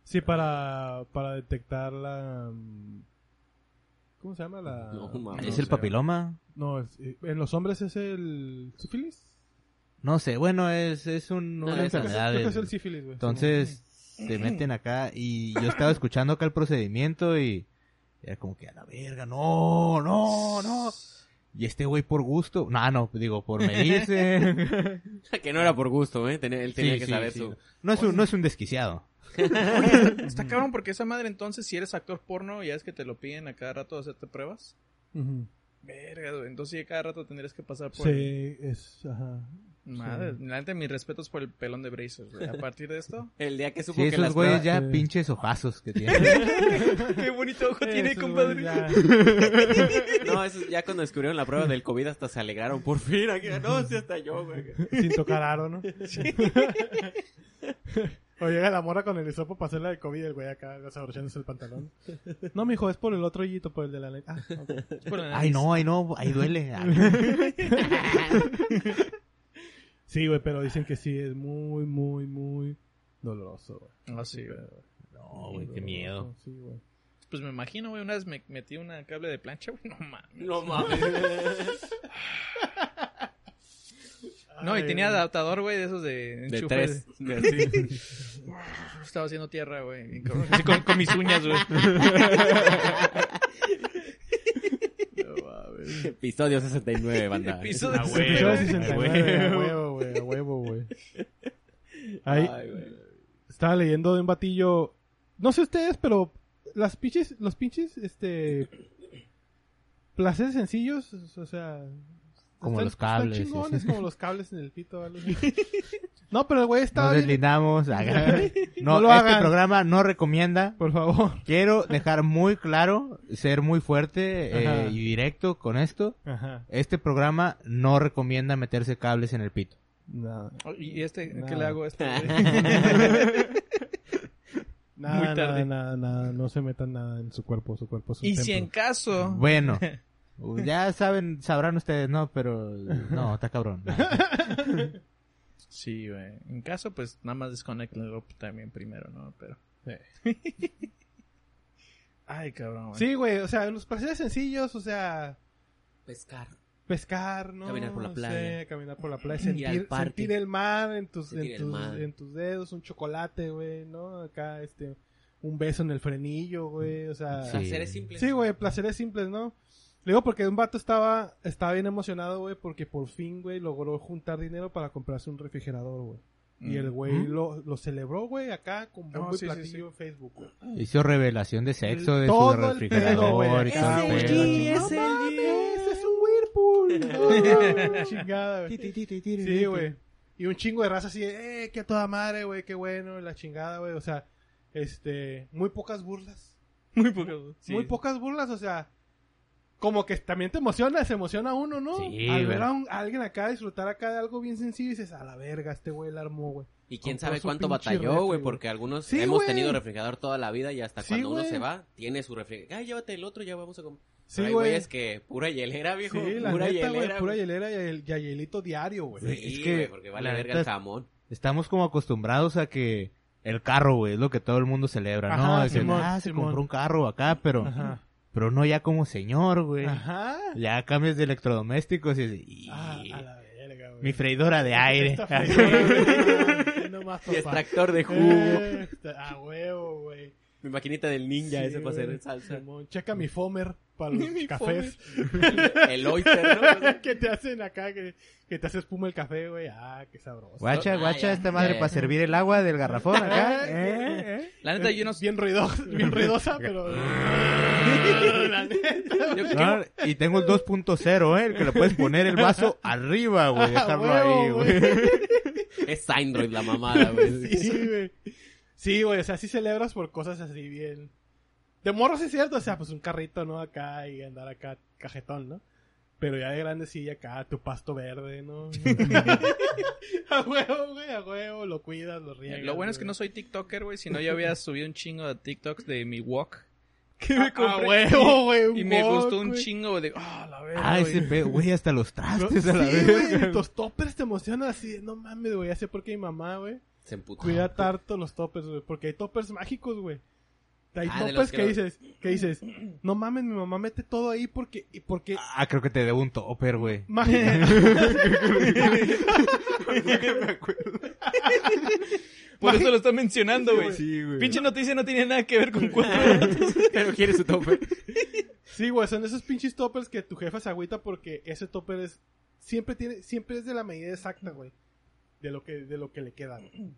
Sí, para, para detectar la... ¿Cómo se llama? La... No. ¿Es el papiloma? No, es- eh, en los hombres es el sífilis. No sé, bueno, es, es un, No, una es- creo que es- enfermedad. Creo que es el sífilis, güey. Entonces, te meten acá y yo estaba *laughs* escuchando acá el procedimiento y era como que a la verga, no, no, no. Y este güey por gusto, no, no, digo, por *laughs* medirse. *laughs* que no era por gusto, ¿eh? Tenía- él tenía Sí, que sí, saber sí. su... No es un, no es un desquiciado. Está cabrón porque esa madre entonces, si eres actor porno, ya es que te lo piden a cada rato hacerte pruebas. Simón. Ujú. Verga. Entonces ya cada rato tendrías que pasar por... Sí, es... Ajá. Madre, la neta, mis respetos por el pelón de Brazers, güey. A partir de esto... *laughs* El día que supo Sí, que esos las güeyes pruebas... ya sí. pinches ojazos que tienen. *laughs* Qué bonito ojo Eh, tiene, esos compadre. ya- *laughs* No, eso ya cuando descubrieron la prueba del COVID hasta se alegraron. Por fin, aquí, no, sí, hasta yo, güey. Sin tocar aro, ¿no? o llega la mora con el hisopo para hacerla de COVID, el güey acá desabrochándose el pantalón. No, mijo, es por el otro hoyito, por el de la ley. Ah, ok. Es por la Ay, nariz. no, ay, no, ahí duele. Sí, güey, pero dicen que sí, es muy, muy, muy doloroso, güey. Ah, sí, güey. No, güey, qué miedo. Sí, güey. Pues me imagino, güey, una vez me metí una cable de plancha, güey, no mames. No mames. *laughs* No, y tenía adaptador, güey, de esos de De enchufe. tres. de así. *laughs* Estaba haciendo tierra, güey. con, con mis uñas, güey. *laughs* Episodio 69, banda. *laughs* Episodio Ah, Episodio güey. 69, a a huevo. huevo, güey, a huevo, güey. *laughs* Ahí, Ay, güey. estaba leyendo de un batillo. No sé ustedes, pero las pinches, los pinches, este. Placeres sencillos, o sea. Como están- los cables, Están chingones, sí. como los cables en el pito. *laughs* No, pero el güey estaba. Nos deslindamos. *laughs* No, No lo este hagan. programa no recomienda. Por favor. Quiero dejar muy claro, ser muy fuerte eh, y directo con esto. Ajá. Este programa no recomienda meterse cables en el pito. Nada. ¿Y este? ¿Qué le hago a este? Nada, *laughs* Muy tarde. nada, nada, nada, no se metan nada en su cuerpo, su cuerpo es un Y si en caso... Bueno, ya saben, sabrán ustedes, no, pero no, está cabrón. Sí, güey. En caso, pues nada más desconectenlo también primero, ¿no? Pero... *laughs* Ay, cabrón, güey. Sí, güey, o sea, los placeres sencillos, o sea, Pescar. pescar, ¿no? Caminar por la playa. sé, caminar por la playa, sentir, *clears throat* parque. sentir el mar en tus, en tus, mar. en tus dedos, un chocolate, güey, ¿no? Acá, este, un beso en el frenillo, güey, o sea... Sí. Placeres simples. Sí, güey, placeres simples, ¿no? Le digo porque un vato estaba, estaba bien emocionado, güey, porque por fin, güey, logró juntar dinero para comprarse un refrigerador, güey. Y el güey ¿Mm? lo, lo celebró, güey, acá con bombo sí, sí, platillo sí. en Facebook, güey. Hizo revelación de sexo de Todo su el refrigerador todo el es no el ese es un Whirlpool. *laughs* No, chingada, güey. Sí, güey. Y un chingo de raza así, eh, que a toda madre, güey, qué bueno, la chingada, güey. O sea, este, muy pocas burlas. Muy poco. sí. Muy pocas burlas, o sea, como que también te emociona, se emociona uno, ¿no? Sí, Al ver a, un- a alguien acá disfrutar acá de algo bien sencillo y dices, a la verga, este güey la armó, güey. Y quién Compró sabe cuánto batalló, güey, porque algunos Sí, hemos tenido refrigerador toda la vida y hasta Sí, cuando uno se va, tiene su refrigerador. Ay, llévate el otro, ya vamos a comer. Sí, Hay güey. güeyes que pura hielera, viejo. Sí, la pura neta, hielera. pura hielera y el, y el hielito diario, güey. Sí. Es que, güey, porque vale la verga el es- jamón. Estamos como acostumbrados a que el carro, güey, es lo que todo el mundo celebra, ¿no? Ajá, que, Simón, ah, se Simón. compró un carro acá, pero, Ajá. Pero no ya como señor, güey. Ajá. Ya cambias de electrodomésticos y, y- Ah, a la verga, güey. mi freidora de aire. Freidora, güey. No más, Y extractor de jugo. Eh, A huevo, güey. Mi maquinita del ninja Sí, ese para hacer salsa. Simón, Checa mi fomer para *laughs* los Mi cafés. El oyster, ¿no? *laughs* que te hacen acá, que, que te hace espuma el café, güey. Ah, qué sabroso. Guacha, Ah, guacha, ya. esta madre para servir el agua del garrafón acá. Eh, ¿eh? eh. La neta, yo no... Bien ruidosa, *laughs* bien ruidosa, pero... La neta. Yo- No, y tengo el 2.0, ¿eh? El que le puedes poner el vaso arriba, güey. Dejarlo huevo, ahí, güey. güey. Es Android la mamada, güey. Sí, güey. Sí, güey, o sea, sí celebras por cosas así bien. De morro sí es cierto, o sea, pues un carrito, ¿no? Acá y andar acá cajetón, ¿no? Pero ya de grande sí, acá tu pasto verde, ¿no? *laughs* a huevo, güey, a huevo, lo cuidas, lo riegas. Lo bueno es que güey. no soy TikToker, güey. Si no, yo había subido un chingo de TikToks de mi walk. *laughs* Que me A compré. huevo, *laughs* güey. un Y me gustó un güey. chingo de. Ah, la verga. Ah, güey". ese pedo, güey, hasta los Sí, trastes a la güey, vez. los toppers te emocionan así, no mames, güey, ya sé por qué mi mamá, güey. Se emputó. Cuida tarto los toppers, güey, porque hay toppers mágicos, güey. Hay Ah, toppers que, dices, que dices, no mames, mi mamá mete todo ahí porque, y porque Ah, creo que te debo un topper, güey. *laughs* *laughs* Por eso lo está mencionando, güey. Sí, güey. Pinche noticia no tiene nada que ver con *laughs* cuatro. Pero quiere su tope. Sí, güey, son esos pinches toppers que tu jefa se agüita porque ese topper es siempre tiene siempre es de la medida exacta, güey. De lo que de lo que le queda. güey.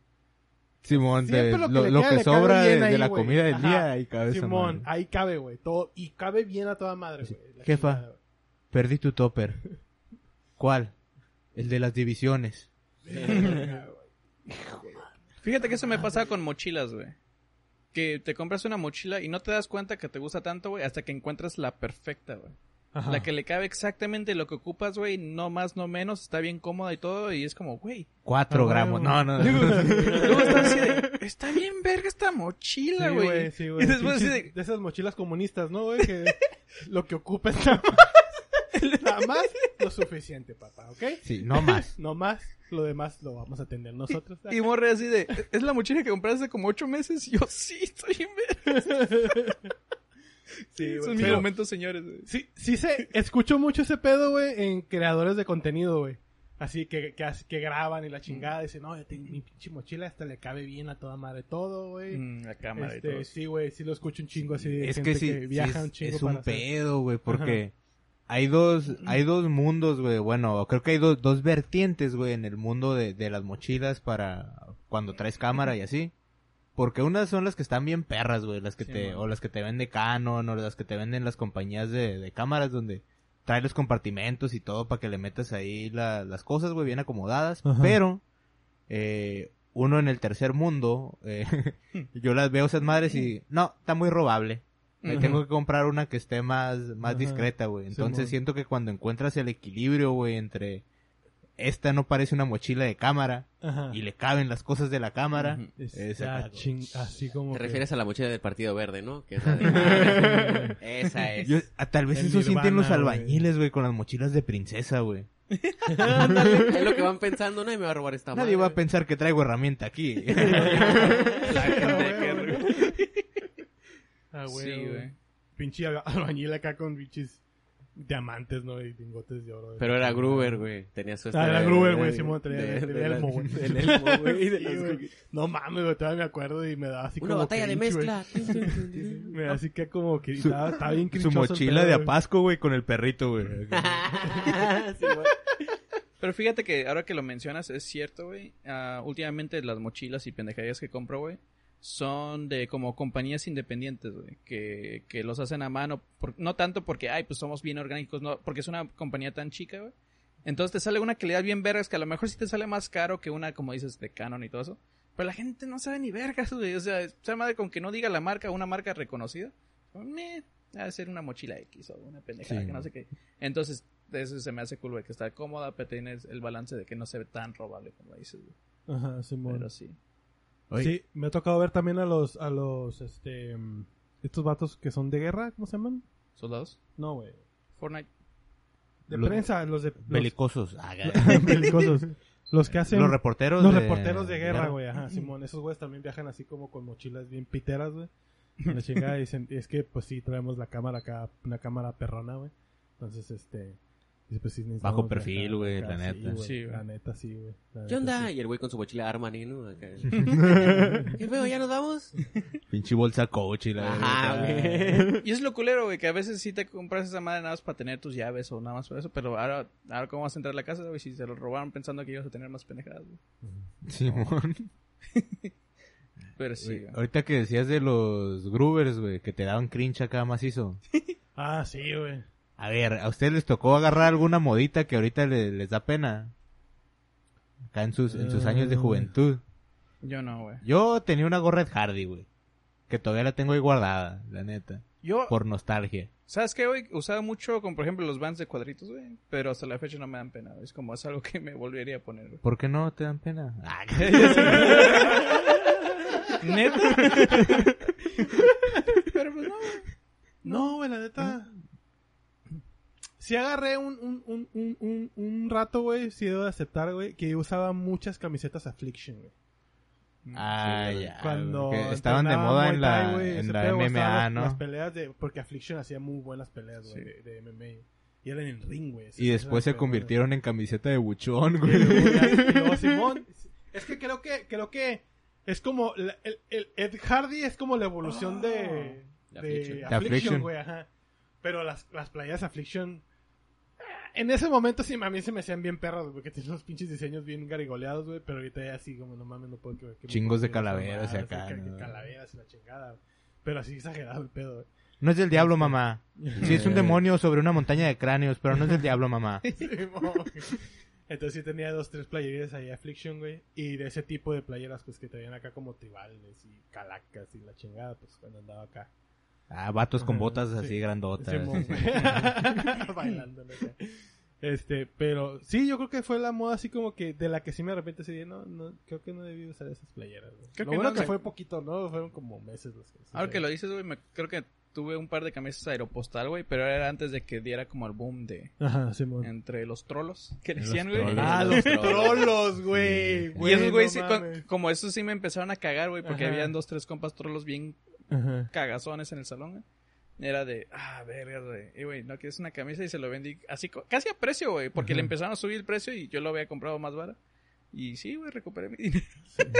Simón, Siempre de- lo que lo queda, que sobra de, la güey. comida del Ajá. día, ahí cabe esa Simón, madre. ahí cabe, güey, todo y cabe bien a toda madre, güey. Jefa. chingada, güey. Perdí tu topper. ¿Cuál? El de las divisiones. Fíjate que eso me pasa con mochilas, güey. Que te compras una mochila y no te das cuenta que te gusta tanto, güey, hasta que encuentras la perfecta, güey. Ajá. La que le cabe exactamente lo que ocupas, güey, no más, no menos, está bien cómoda y todo, y es como, güey. Cuatro Ah, gramos. huevo. No, no. *laughs* Luego estás así de, está bien verga esta mochila, Sí, güey. sí, güey. y después así de, de esas mochilas comunistas, ¿no, güey? Que *laughs* lo que ocupa es nada más, *laughs* nada más lo suficiente, papá, ¿ok? Sí, no más. No más, lo demás lo vamos a atender nosotros. y morre así de, es la mochila que compraste hace como ocho meses, y yo, sí, estoy bien verga. Sí, Son güey. mis Pero- momentos, señores, güey. Sí, sí se escucho mucho ese pedo, güey, en creadores de contenido, güey. Así que, que, que graban y la chingada. Dicen, no, ya tengo mi pinche mochila, hasta le cabe bien a toda madre todo, güey. Mm, la cámara Este, y todo. sí, güey, sí lo escucho un chingo así de es gente que sí, que sí viaja es, un chingo es para un hacer- pedo, güey, porque hay dos, hay dos mundos, güey. Bueno, creo que hay dos, dos vertientes, güey, en el mundo de, de las mochilas para cuando traes cámara y así. Porque unas son las que están bien perras, güey, las que Sí, te, man. o las que te vende Canon, o las que te venden las compañías de, de cámaras donde trae los compartimentos y todo para que le metas ahí la- las cosas, güey, bien acomodadas. Ajá. Pero, eh, uno en el tercer mundo, eh, *laughs* yo las veo esas madres y, no, está muy robable. Me tengo que comprar una que esté más, más Ajá. discreta, güey. Entonces siento que cuando encuentras el equilibrio, güey, entre esta no parece una mochila de cámara Ajá. y le caben las cosas de la cámara, Ujú. Es- es ya acá, güey. ching- así como Te que- refieres a la mochila del Partido Verde, ¿no? Que es la de... *laughs* Esa es. Yo- ah, tal vez El eso sienten los albañiles, güey, con las mochilas de princesa, güey. Es lo que van pensando, nadie me va a robar esta Nadie madre. va a pensar que traigo herramienta aquí. La gente que... Ah, güey, Sí, güey. Pinche al- albañil acá con pinches diamantes, ¿no? Y lingotes de oro. Pero era Gruber, güey. Tenía su... Ah, era Gruber, güey, Simón, traía de- el de- elmo, güey. *laughs* El elmo, güey. No mames, güey, todavía me acuerdo y me da así Una como batalla de mezcla. *laughs* Me da así que como que Su- estaba, estaba bien Su mochila pedo, de apasco, güey, con el perrito, *laughs* güey. Pero fíjate que ahora que lo mencionas, es cierto, güey. Ah, últimamente las mochilas y pendejadas que compro, güey, son de como compañías independientes, güey, que, que los hacen a mano. por- no tanto porque, ay, pues somos bien orgánicos, no, porque es una compañía tan chica, güey. Entonces te sale una calidad bien vergas que a lo mejor sí te sale más caro que una, como dices, de Canon y todo eso. Pero la gente no sabe ni vergas, güey. O sea, esa madre con que no diga la marca, una marca reconocida. Meh, de ser una mochila X o una pendejada Sí. que no sé qué. Entonces, eso se me hace cool, güey, que está cómoda, pero tienes el balance de que no se ve tan robable como dices, güey. Ajá. Pero sí. Oye. Sí, me ha tocado ver también a los, a los, este, estos vatos que son de guerra, ¿cómo se llaman? ¿Soldados? No, güey. Fortnite. De Los- prensa, los de... Los, Belicosos. Ah, *laughs* belicosos. Los que hacen... Los reporteros Los de- reporteros de guerra, güey, ajá, Simón. Esos güeyes también viajan así como con mochilas bien piteras, güey. La chingada dicen, es que pues sí traemos la cámara acá, una cámara perrona, güey. Entonces, este, pues sí Bajo perfil, viajar güey, la sí, neta. güey, Sí, güey. La neta, sí, güey. ¿Qué onda? sí. Y el güey con su mochila Armani, ¿no? Acá. *laughs* ¿Qué feo? ¿Ya nos vamos? *laughs* Pinche bolsa coach y la Ajá, güey. Y es lo culero, güey, que a veces sí te compras esa madre nada más para tener tus llaves o nada más por eso, pero ahora, ahora cómo vas a entrar a la casa, güey, si se lo robaron pensando que ibas a tener más pendejadas, güey. Simón. *laughs* Pero sí, Güey, güey. Ahorita que decías de los groovers, güey, que te daban cringe acá macizo. Ah, sí, güey. A ver, ¿a ustedes les tocó agarrar alguna modita que ahorita le- les da pena? Acá en sus, en sus años de Eh. juventud. Yo no, güey. Yo tenía una gorra de Hardy, güey. Que todavía la tengo ahí guardada, la neta. Yo, Por nostalgia. ¿sabes qué, güey? Usaba mucho, como por ejemplo, los bands de cuadritos, güey. Pero hasta la fecha no me dan pena, güey. Es como, es algo que me volvería a poner, güey. ¿Por qué no te dan pena? Ah, *laughs* ¿Neta? pero pues no, güey. No, güey, la neta. Sí agarré un, un, un, un, un, un rato, güey, sí debo de aceptar, güey, que usaba muchas camisetas Affliction, güey. Ah, Sí, ya. Cuando estaban de moda en Thai, la, güey, en la MMA, las, ¿no? Las peleas de... Porque Affliction hacía muy buenas peleas, güey, de, de MMA. Y eran en ring, güey. Y después se convirtieron en camiseta de buchón, güey. luego, ya- y *laughs* luego Simón. Es que creo que, creo que es como, la- el, el Ed Hardy es como la evolución de, De de Affliction. De Affliction, güey, ajá. Pero las, las playas Affliction, en ese momento sí, a mí se me hacían bien perros, porque tienen unos pinches diseños bien garigoleados, güey, pero ahorita ya así como, no mames, no puedo que, que Chingos de calaveras y acá, ¿no? Calaveras y la chingada. Pero así exagerado el pedo, güey. No es del diablo, mamá. *laughs* Sí, es un demonio sobre una montaña de cráneos, pero no es del diablo, mamá. *laughs* Entonces sí tenía dos, tres playeras ahí, Affliction, güey. Y de ese tipo de playeras, pues que traían acá como tribales y calacas y la chingada, pues cuando andaba acá. Ah, vatos con botas sí. así grandotas. Simón, *laughs* güey. *laughs* Bailando. Este, pero sí, yo creo que fue la moda así como que de la que sí me arrepiento así de, no, no, creo que no debí usar esas playeras, güey. Creo lo que bueno no, que me- fue poquito, ¿no? Fueron como meses los que sí Ahora que lo dices, güey, me- creo que tuve un par de camisas aeropostal, güey, pero era antes de que diera como el boom de Ajá, Simón. entre los trolos que decían, güey. Ah, los *laughs* trolos, güey. Y esos, güey, no sí, como esos sí me empezaron a cagar, güey, porque Ajá. habían dos, tres compas trolos bien Ajá. cagazones en el salón. Era de, ah, verga, güey. Y, güey, no quieres una camisa y se lo vendí así, casi a precio, güey, porque Ajá. le empezaron a subir el precio y yo lo había comprado más barato. Y sí, güey, recuperé mi *laughs* dinero.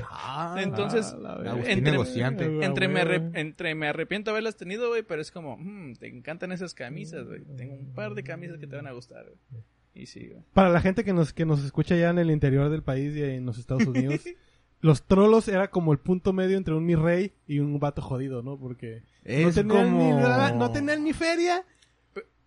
Ah, Entonces, la entre- negociante. Güey, entre, me entre me arrepiento de haberlas tenido, güey, pero es como, "Mm, te encantan esas camisas, güey. Tengo un par de camisas que te van a gustar, güey. Y sí, güey. Para la gente que nos, que nos escucha ya en el interior del país y en los Estados Unidos, *laughs* los trolos era como el punto medio entre un mi rey y un vato jodido, ¿no? Porque no tenían, como... ni, no tenían ni feria,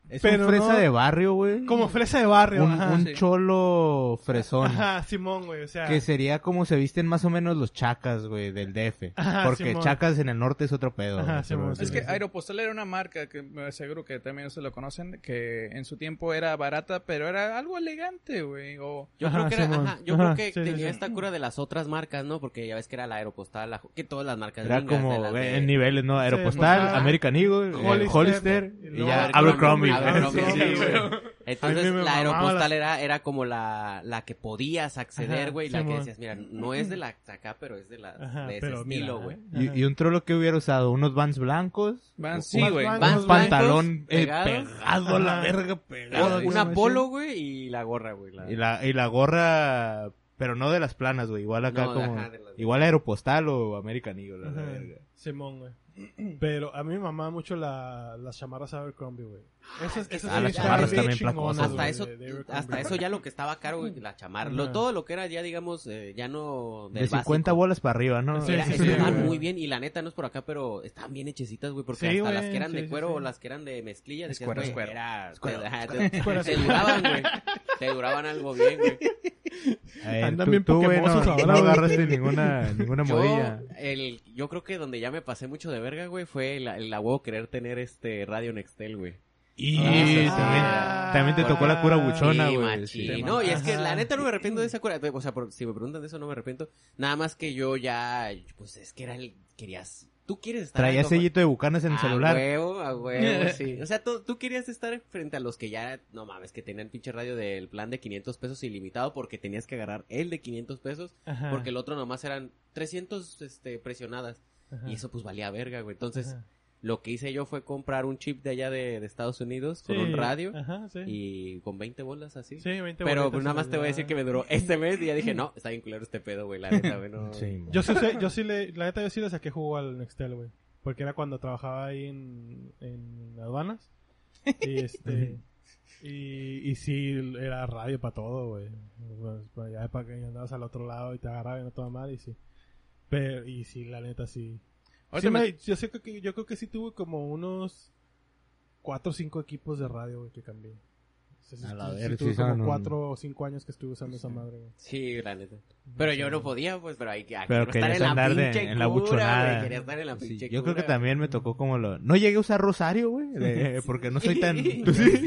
Es pero un fresa no- de barrio, güey. como fresa de barrio. un, ajá. un sí. cholo fresón. Ajá, Simón, güey, o sea... Que sería como se visten más o menos los chacas, güey, del DF. Ajá, Porque Simón. chacas en el norte es otro pedo. Ajá, güey, Simón, pero- sí, Es que. Aeropostal era una marca que me aseguro que también ustedes lo conocen, que en su tiempo era barata, pero era algo elegante, güey. O Yo Ajá, creo que era, yo Ajá, creo que sí, tenía sí. esta cura de las otras marcas, ¿no? Porque ya ves que era la Aeropostal, la, que todas las marcas Era como las güey, de- en niveles, ¿no? Aeropostal, pues. American Eagle, Hollister, Hollister, y y, ya Abercrombie. Sí, sí, Entonces la Aeropostal la- era, era como la, la que podías acceder, güey, la que decías, mira, no es de la de acá, pero es de la Ajá, de ese estilo, güey. Y, y un trolo que hubiera usado, unos vans blancos, Van, un- sí, Vans güey. blancos, Vans pantalón eh, pegado a la verga, pegado. Una polo, güey, y la gorra, güey. la- Y la, y la gorra, pero no de las planas, güey, igual acá No, como, ajá, de las- igual Aeropostal o American Eagle, la verga. Simón, güey. Pero a mí me mamaba mucho la, las chamarras Abercrombie, güey. Esas, esas Ah, las sí chamarras estaban también chingonas, hasta güey, eso, de- hasta eso ya lo que estaba caro, güey, la chamarra. Lo, todo lo que era ya, digamos, eh, ya no del De 50 básico. bolas para arriba, ¿no? Sí, Era- sí, estaban güey. muy bien y la neta no es por acá, pero estaban bien hechecitas, güey, porque Sí, hasta güey, las que eran sí, de sí, cuero sí. o las que eran de mezclilla, decías, cuero, es güey, era, Es te, es te- duraban, güey. Te duraban algo bien, güey. Eh, Andan tú- bien tú, güey, no, agarraste ninguna, ninguna Yo, modilla. el, yo creo que donde ya me pasé mucho de verga, güey, fue el, el a huevo querer tener este radio Nextel, güey. Y Ah, también, también te tocó la cura buchona, Sí, güey. machín. sí. No, y es que la neta no me arrepiento de esa cura. O sea, por- si me preguntan de eso, no me arrepiento. Nada más que yo ya, pues es que era el, querías, tú quieres estar Traía sellito de bucanas en el a celular. huevo, a huevo, *laughs* sí. O sea, tú, tú querías estar frente a los que ya, no mames, que tenían pinche radio del plan de 500 pesos ilimitado porque tenías que agarrar el de 500 pesos Ajá, porque el otro nomás eran 300 este, presionadas. ajá, Y eso pues valía verga, güey. Entonces, ajá. Lo que hice yo fue comprar un chip de allá de, de Estados Unidos con Sí, un radio Ajá, sí. y con 20 bolas así. Sí, 20 Pero pues nada más te voy a decir que me duró este mes y ya dije, no, está bien culero este pedo, güey, la neta, güey, no. Sí, Yo sí, sé- yo sí le, la neta yo sí le saqué jugo al Nextel, güey. Porque era cuando trabajaba ahí en, en aduanas. Y *laughs* este, y, y sí, era radio para todo, güey. Pues, pues, ya para que andabas al otro lado y te agarraban a toda madre y sí. Pero, y sí, la neta, sí. Sí me- yo, sé que, yo creo que sí tuve como unos cuatro o cinco equipos de radio, güey, que cambié. Sí- A la tuve sí como cuatro o cinco años que estuve usando esa madre, güey. Sí, la neta. Pero yo no podía, pues, pero hay que Pero estar en la andar de- pinche en la buchonada. Quería estar en la Sí, pinche yo creo que también me tocó como lo... No llegué a usar rosario, güey, de- *laughs* porque no soy tan... *laughs*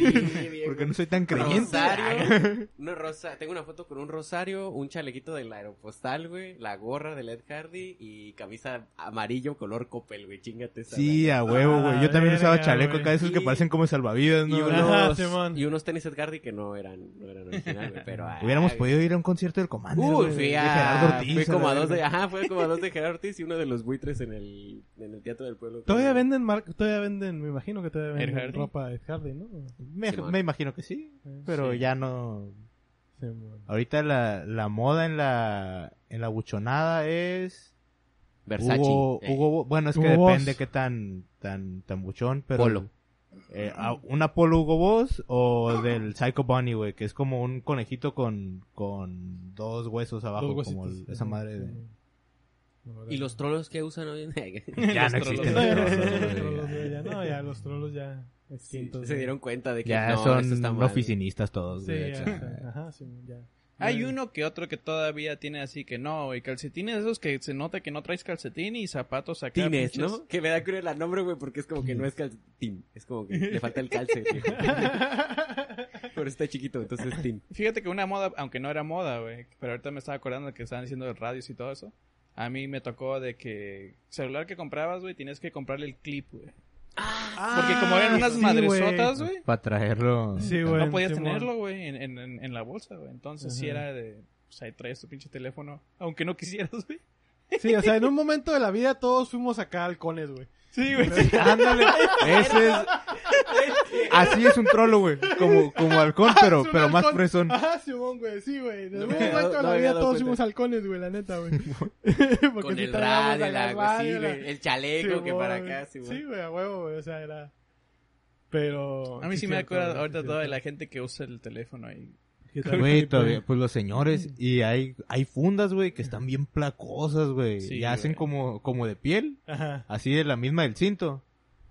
Porque no soy tan creyente. Rosario, *laughs* una rosa, tengo una foto con un rosario, un chalequito del aeropostal, güey, la gorra de Ed Hardy y camisa amarillo color copel, güey, chingate esa. Sí, a huevo, güey. Yo también usaba chaleco acá, esos que Y- parecen como salvavidas, y ¿no? Ajá, unos, y unos tenis Hardy que no eran, no eran originales, pero... *laughs* ay, Hubiéramos podido ir a un concierto del Commander, Uy, güey, fui de a, Gerardo Ortiz. fui como a dos de, ajá, fue como a dos de Gerardo Ortiz y uno de los buitres en el, en el Teatro del Pueblo. Todavía venden, mar- todavía venden, me imagino que todavía venden Hardy. ropa Ed Hardy, ¿no? Me, imagino que sí, pero Sí. ya no... Sí, bueno. Ahorita la, la moda en la, en la buchonada es... Versace. Hugo, eh. Hugo bueno, es que Boss. depende qué tan, tan, tan buchón, pero... Polo. Eh, a- Polo Hugo Boss o del Psycho Bunny, güey, que es como un conejito con, con dos huesos abajo, Dos como el- esa madre de... ¿Y los trolos que usan hoy en día? *laughs* Ya no existen. Los trolos, ya. no, ya los trolos ya extintos. se dieron cuenta de que Ya no, son oficinistas todos, Sí, güey. ajá, sí, ya. Hay uno que otro que todavía tiene así que no, y calcetines esos que se nota que no traes calcetín y zapatos acá. Tines, pinches. ¿no? Que me da cruel el nombre, güey, porque es como que no es calcetín. Es como que le falta el calce. güey. *laughs* Pero está chiquito, entonces es tin. Fíjate que una moda, aunque no era moda, güey, pero ahorita me estaba acordando que estaban diciendo radios y todo eso. A mí me tocó de que celular que comprabas, güey, tienes que comprarle el clip, güey. Porque como eran unas Ah, sí, madresotas, güey, Para traerlo... Sí, güey. no podías tenerlo, güey, en, en, en- en la bolsa, güey. Entonces sí Ajá. era de, pues ahí traes tu pinche teléfono, aunque no quisieras, güey. Sí, o sea, en un momento de la vida todos fuimos acá halcones, güey. Sí, güey. Ándale, ese es... *laughs* Así es un trolo, güey. Como, como halcón, *laughs* pero, Es un pero más halcón. fresón. Ajá, Simón, güey, sí, güey. En algún momento de no la vida dado todos cuenta. fuimos halcones, güey, la neta, güey. *laughs* Porque Con sí el traíamos radio, la, güey, sí, radio, la- güey, el chaleco que Simón, para güey. acá, sí, Sí, güey, a huevo, güey, o sea, era... Pero... A mí sí, me cierto, acuerdo güey, ahorita sí, toda la gente que usa el teléfono ahí. Güey, todavía, pues los señores, y hay, hay fundas, güey, que están bien placosas, güey. Sí, y hacen güey. como, como de piel, Ajá. así de la misma del cinto.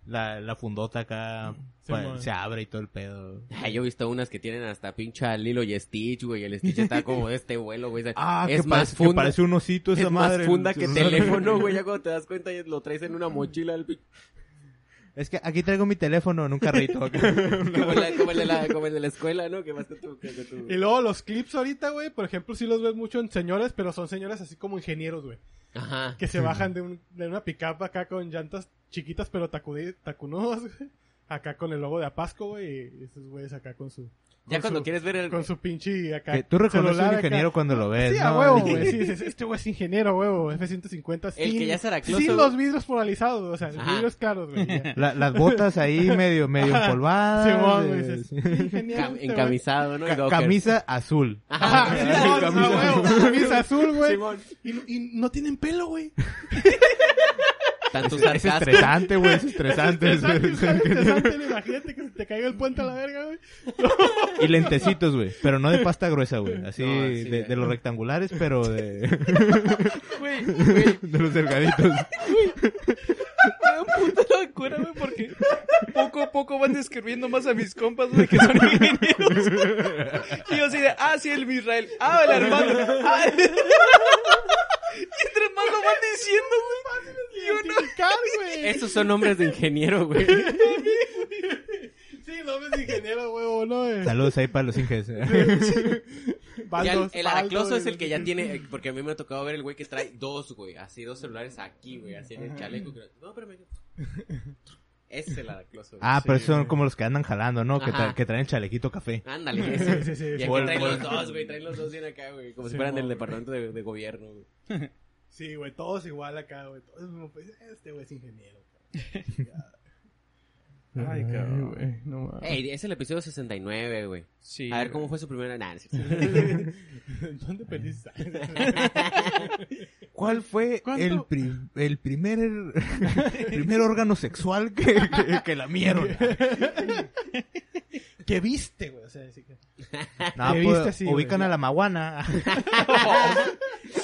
La, la fundota acá, Sí, man. se abre y todo el pedo. Ay, yo he visto unas que tienen hasta pincha Lilo y Stitch, güey. El Stitch está como de este vuelo, güey. Ah, es que, más parece, que funda, parece un osito esa es madre. más funda que *laughs* teléfono, güey. Ya cuando te das cuenta, ya lo traes en una mochila. el Es que aquí traigo mi teléfono en un carrito. *laughs* como, la- como el de la, *laughs* como el de la escuela, ¿no? Que vas con tu... con tu- Y luego los clips ahorita, güey, por ejemplo, sí los ves mucho en señores, pero son señores así como ingenieros, güey. Ajá. Que se bajan de, un, de una pickup acá con llantas chiquitas pero tacunudas, güey. Acá con el logo de Apasco, güey. Y esos güeyes acá con su... Ya cuando su- quieres ver el... Con su pinche acá. Que tú reconoces un acá. ingeniero cuando lo ves, Sí, a ¿no? huevo, güey. Sí, *laughs* este güey es ingeniero, huevo. F-150. El sin- que ya es aracloso, Sin güey. los vidrios polarizados, o sea, Ajá. vidrios claros, güey. La- las botas ahí *laughs* medio, medio empolvadas. Simón, güey. eh, sí. ingeniero, cam- este güey. encamisado, ¿no? Ca- camisa azul. Ajá, Ajá. sí, camisa- a huevo, camisa azul, güey. Simón. Y, y no tienen pelo, güey. *laughs* Tanto Es sarcasmo. estresante, güey, es estresante. Interesante, interesante, *laughs* Imagínate que se te caiga el puente a la verga, güey. Y lentecitos, güey. Pero no de pasta gruesa, güey. Así, No, de, güey. de los rectangulares, pero de, Güey, güey, *laughs* de los delgaditos. me da un puto de cura, güey, porque poco a poco van describiendo más a mis compas, güey, que son ingenieros. Y yo así de, ah, sí, el Israel, ah, el Armando, ah, *laughs* y entre más lo van diciendo, güey. Y yo no. Güey. Esos son nombres de ingeniero, güey. Sí, no ves ingeniero, huevo, ¿no? güey? Saludos ahí para los inges. Ya el, Baldos, el Baldo, aracloso es el que ya tiene, porque a mí me ha tocado ver el güey que trae dos, güey, así dos celulares aquí, güey, así en el chaleco. que- No, espérame. Ese es el aracloso. güey. Ah, pero Sí, son como los que andan jalando, ¿no? Que, tra- que traen chalequito café. Ándale, Sí, ese. sí, sí. Y aquí traen los dos, güey, traen los dos bien acá, güey, como si Sí, fueran del departamento de, de gobierno, güey. Sí, güey, todos igual acá, güey. Todos pues, este güey es ingeniero. cabrón. *laughs* Ay, cabrón. güey, no mames. Ey, es el episodio 69, güey. Sí. A ver cómo fue su primera... Cierto. *laughs* ¿Dónde perdiste? *laughs* ¿Cuál fue el, pri- el primer el *laughs* primer órgano sexual que, que, que lamieron? ¿Qué viste, güey? O sea, así que... No, ¿Qué pues, viste así, güey? ubican a la maguana.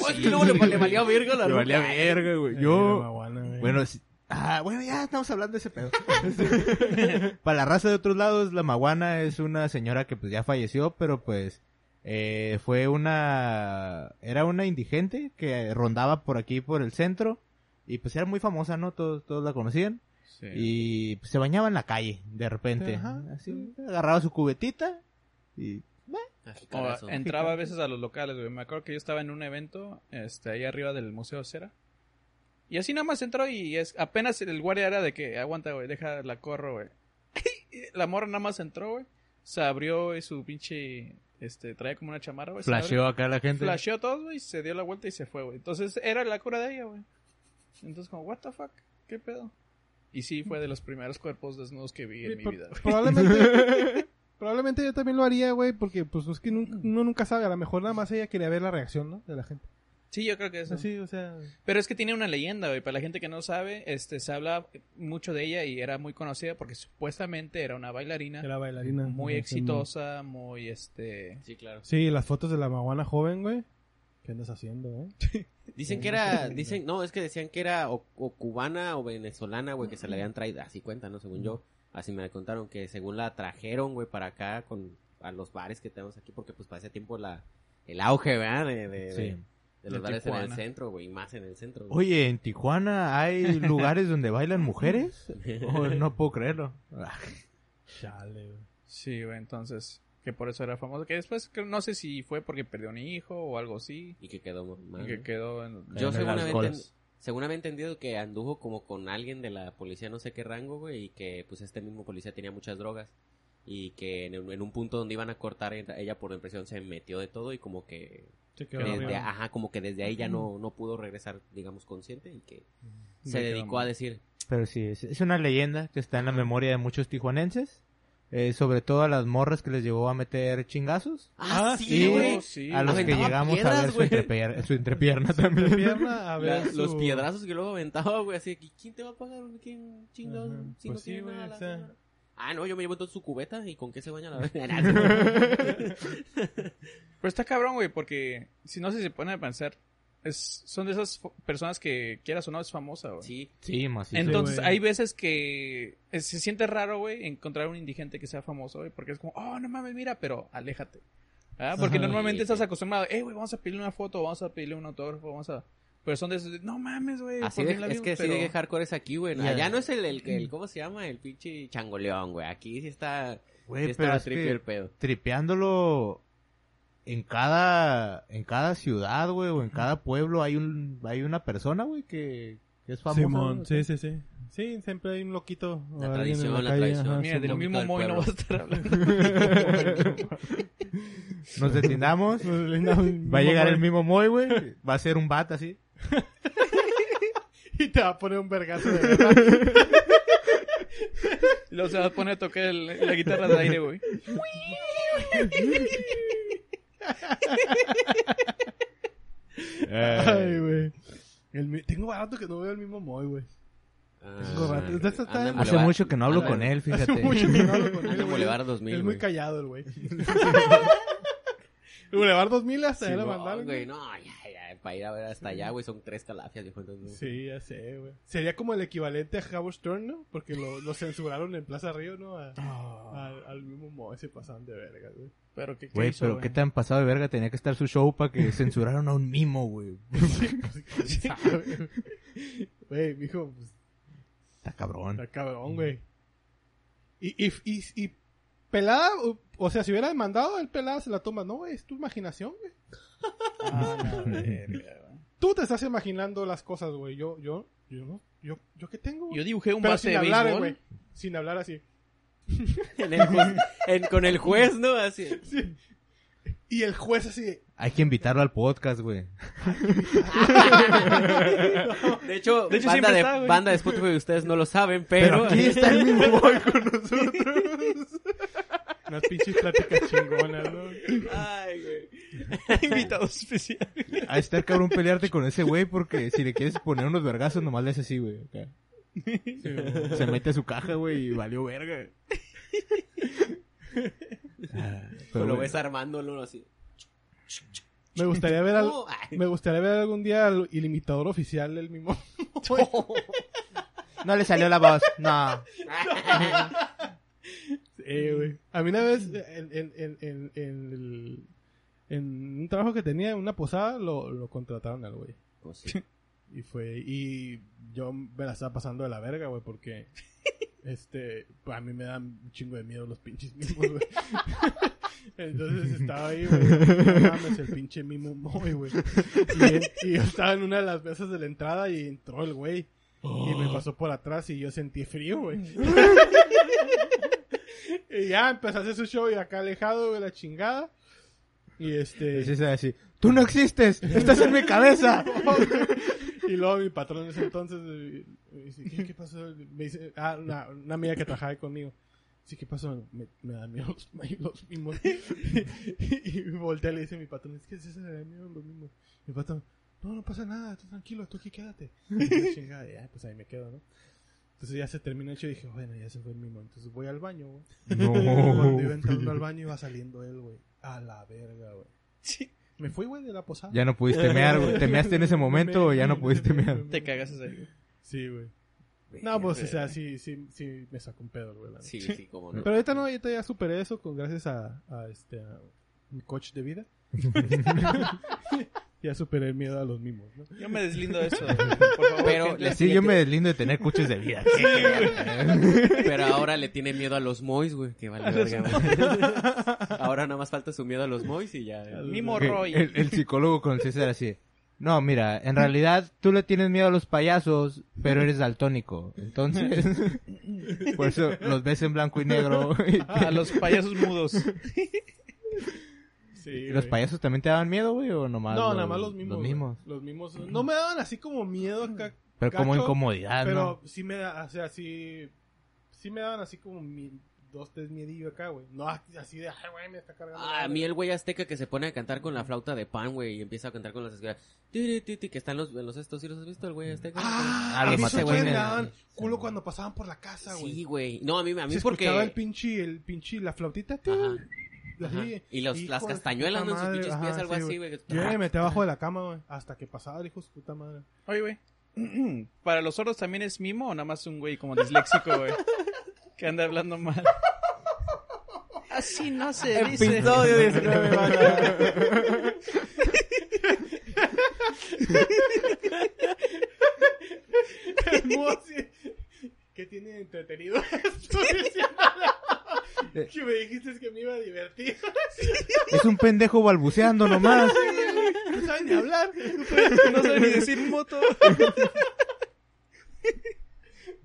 Oh, es que luego le, le valía verga la Le valía verga, güey. Yo, bueno, sí- ah, bueno, ya estamos hablando de ese pedo. *laughs* Para la raza de otros lados, la maguana es una señora que pues ya falleció, pero pues eh, fue una, era una indigente que rondaba por aquí, por el centro, y pues era muy famosa, ¿no? Todos, todos la conocían. Sí. Y pues, se bañaba en la calle, de repente. Ajá. Así, agarraba su cubetita y... Ah, O entraba a veces a los locales, güey. Me acuerdo que yo estaba en un evento, este, ahí arriba del Museo Cera. Y así nada más entró y es apenas el guardia era de que, aguanta, güey, deja la corro, güey. *laughs* la morra nada más entró, güey. Se abrió y su pinche, este, traía como una chamarra, güey. Flasheó acá la gente. Flasheó todo, güey, se dio la vuelta y se fue, güey. Entonces era la cura de ella, güey. Entonces como, what the fuck, qué pedo. Y sí, fue de los primeros cuerpos desnudos que vi en Sí, mi vida. Probablemente, *laughs* probablemente yo también lo haría, güey, porque pues es que uno nunca sabe, a lo mejor nada más ella quería ver la reacción, ¿no? De la gente. Sí, yo creo que eso. Así, o sea, Pero es que tiene una leyenda, güey. Para la gente que no sabe, este, se habla mucho de ella y era muy conocida porque supuestamente era una bailarina era bailarina. muy exitosa, muy, este... Sí, claro. Sí, las fotos de la maguana joven, güey. ¿Qué andas haciendo, eh? *laughs* Dicen que era, dicen, no, es que decían que era o, o cubana o venezolana, güey, que se la habían traído, así cuentan, ¿no? Según yo, así me contaron, que según la trajeron, güey, para acá con, a los bares que tenemos aquí, porque pues para ese tiempo la, el auge, ¿verdad? De, de, Sí. de, de los bares en el centro, güey, y más en el centro. güey. Oye, ¿en Tijuana hay *laughs* lugares donde bailan mujeres? Oh, *laughs* no puedo creerlo. Chale, güey. Sí, güey, entonces... Que por eso era famoso. Que después, que no sé si fue porque perdió un hijo o algo así. Y que quedó mal. Y que quedó en... Yo En enten- según había entendido que anduvo como con alguien de la policía, no sé qué rango, güey, y que pues este mismo policía tenía muchas drogas. Y que en, un- en un punto donde iban a cortar, ella por impresión se metió de todo y como que Se quedó desde, ajá, como que desde ahí ya no, no pudo regresar, digamos, consciente y que se Me quedó dedicó a decir, Pero sí, es, es una leyenda que está en la memoria de muchos tijuanenses. eh, sobre todo a las morras que les llevó a meter chingazos. ah, sí, sí, güey. sí. a los que llegamos a piedras, ver su, entrepier- su entrepierna también. Pierna, a ver La- los su- piedrazos que luego aventaba, güey, así que ¿quién te va a pagar? ¿Quién chingados? Si pues no sí, tiene güey, nada la o sea. Ah, no, yo me llevo entonces su cubeta y con qué se baña la *laughs* verga. *laughs* Pero está cabrón, güey, porque si no si se pone a pensar, es, son de esas personas que quieras o no es famosa, güey. sí, Sí, macizo. Entonces, hay veces que eh, se siente raro, güey, encontrar un indigente que sea famoso, güey, porque es como, oh, no mames, mira, pero aléjate. ¿Ah? Porque Ajá. normalmente Sí, estás acostumbrado, eh, güey, vamos a pedirle una foto, vamos a pedirle un autógrafo, vamos a... Pero son de esos, de, no mames, güey. Así ¿por de, la es que Pero- de hardcore es aquí, güey. Allá no es el, el, el- ¿cómo se llama? El pinche changoleón, güey. Aquí sí está, Güey, sí pero está es que el pedo. tripeándolo en cada en cada ciudad, güey, o en cada pueblo hay un hay una persona, güey, que, que es famosa. Simón, sí, sí, sí. Sí, siempre hay un loquito. La tradición, la calle, tradición. ajá, Mira, del mismo Moy no vas a estar *laughs* hablando. Nos detenamos. Va a llegar el mismo Moy, güey. Va a ser un bat así. *laughs* Y te va a poner un vergazo de verdad. Y luego se va a poner a tocar el- la guitarra de aire, güey. Ay, güey. El mi- Tengo barato que no veo el mismo Moy, güey. Ah, Tengo rato. Está- anda en Hace mucho que no hablo con él, fíjate. Hace mucho que no hablo con él, en güey. Boulevard 2000, Es muy güey. callado el güey. *laughs* Boulevard 2000 hasta allá Sí, lo no, mandaron. güey, güey. no, ya, ya, para ir a ver hasta allá, güey, son tres calafias, dijo entonces. Sí, ya sé, güey. Sería como el equivalente a Howard Stern, ¿no? Porque lo, lo censuraron en Plaza Río, ¿no? A- al, al mismo Moy se pasaban de verga, güey. Pero ¿qué, qué Güey, hizo, pero güey? qué tan pasado de verga tenía que estar su show para que *laughs* censuraron a un mimo, güey. *laughs* ¿Sabe? Güey, mijo, pues, Está cabrón. está cabrón, güey. Y, y, y, y pelada, o- sea, si hubiera demandado, el pelada se la toma. No, es tu imaginación, güey. Ah, la *laughs* verga, güey. Tú te estás imaginando las cosas, güey. Yo, yo, yo no. Yo, yo qué tengo, güey? Yo dibujé un Pero base sin de hablar, béisbol. güey. Sin hablar así. *laughs* En el juez- en- con el juez, ¿no? Así. Sí. Y el juez así de, Hay que invitarlo al podcast, güey. De hecho, De hecho, banda, de, está, banda de Spotify, ustedes no lo saben, pero... Pero aquí está el mismo *laughs* Moy con nosotros. Unas pinches pláticas chingonas, ¿no? Ay, güey. *laughs* Invitado especial. A estar cabrón pelearte con ese güey porque si le quieres poner unos vergazos nomás le haces así, güey. acá. Se mete a su caja, güey, y valió verga. Ah, Pero pero lo ves armándolo así. Me gustaría ver al- *laughs* me gustaría ver algún día al ilimitador oficial del mismo. *laughs* No le salió la voz, no. Eh, güey. A mí una vez en, en, en, en, en el- en un trabajo que tenía, en una posada, lo, lo contrataron al güey. Pues sí. Y fue, y yo me la estaba pasando de la verga, güey, porque, *laughs* este, a mí me dan un chingo de miedo los pinches mimos, güey. *laughs* Entonces estaba ahí, güey, no mames, el pinche mimo muy, güey. Y, y yo estaba en una de las mesas de la entrada y entró el güey. Y me pasó por atrás y yo sentí frío, güey. *laughs* *laughs* y ya empezó a hacer su show y acá alejado, güey, la chingada. Y este... Sí, sí, así. Tú no existes, estás en mi cabeza. *laughs* y luego mi patrón en ese entonces me dice, ¿qué, qué pasó? Me dice, ah, una, una amiga que trabajaba ahí conmigo. Dice, ¿qué pasó? Me, me da miedo los, los mimos. *laughs* y, me voltea y le dice a mi patrón, es que se me da miedo los mimos. Mi patrón, no, no pasa nada, tú tranquilo, tú aquí quédate. Y la chingada, ya, pues ahí me quedo, ¿no? Entonces ya se terminó el show y dije, bueno, ya se fue el mimo. Entonces voy al baño, güey. *laughs* Cuando iba entrando al *laughs* baño iba saliendo él, güey. A la verga, güey. Sí. Me fui, güey, de la posada. Ya no pudiste mear, güey. ¿Te measte en ese momento o ya no pudiste mear? Te cagas ahí. güey. Sí, güey. No, pues, o sea, sí, sí, sí me sacó un pedo, güey. Sí, sí, como no. Pero ahorita no, ahorita ya superé eso con gracias a, a este, a mi coach de vida. *laughs* ya superé el miedo a los mimos, ¿no? Yo me deslindo de eso. *laughs* Por favor, Pero gente. Sí, yo me deslindo de tener coches de vida. *laughs* Pero ahora le tiene miedo a los mois, güey. Que vale verga, güey. Ahora nada más falta su miedo a los mois y ya. Mimo Roy. El, el *laughs* psicólogo con César así. No, mira, en realidad tú le tienes miedo a los payasos, pero eres daltónico. Entonces, por eso los ves en blanco y negro. A los payasos mudos. Sí, ¿Y ¿Los payasos también te daban miedo, güey? ¿O nomás No, los, nada más los mimos. Los mimos. No me daban así como miedo acá. Pero como incomodidad, Pero ¿no? sí me da, o sea, sí. Sí me daban así como mi, dos, tres miedillo acá, güey. No así de, ay, güey, me está cargando. Ah, a verga". mí el güey azteca que se pone a cantar con la flauta de pan, güey, y empieza a cantar con las escuelas. Tiri, ti, ti, Que están los, los estos, ¿sí los has visto? El güey azteca. Ah, Ah, a los maté, güey, me daban culo cuando pasaban por la casa, güey. Sí, güey. No, a mí, a mí Se porque... escuchaba el pinche, el pinche, la flautita. Ajá. Así. Y los- las castañuelas. En sus pinches pies, algo así, güey. Yo me metí abajo de la cama, güey, hasta que pasaba de su puta madre. Oye, güey. *clears throat* ¿Para los sordos también es mimo o nada más un güey como disléxico, güey? *laughs* Que anda hablando mal. Así no se dice. Episodio 19, banda. No, así. ¿Qué tiene entretenido *laughs* esto? que me dijiste que me iba a divertir. Es un pendejo balbuceando nomás. No saben ni hablar. *laughs* No sabe ni decir moto.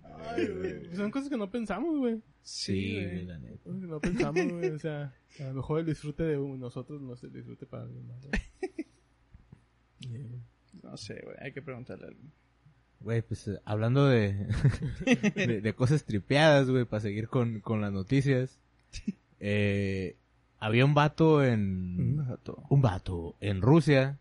Ay, güey. Son cosas que no pensamos, güey. Sí, güey, la neta. Cosas que No pensamos, güey. O sea, a lo mejor el disfrute de nosotros no es el disfrute para alguien más. No sé, güey. Hay que preguntarle a alguien. Güey, pues eh, hablando de, *laughs* de, de cosas tripeadas, güey, para seguir con, con las noticias. *laughs* Eh, había un vato en... Un vato en Rusia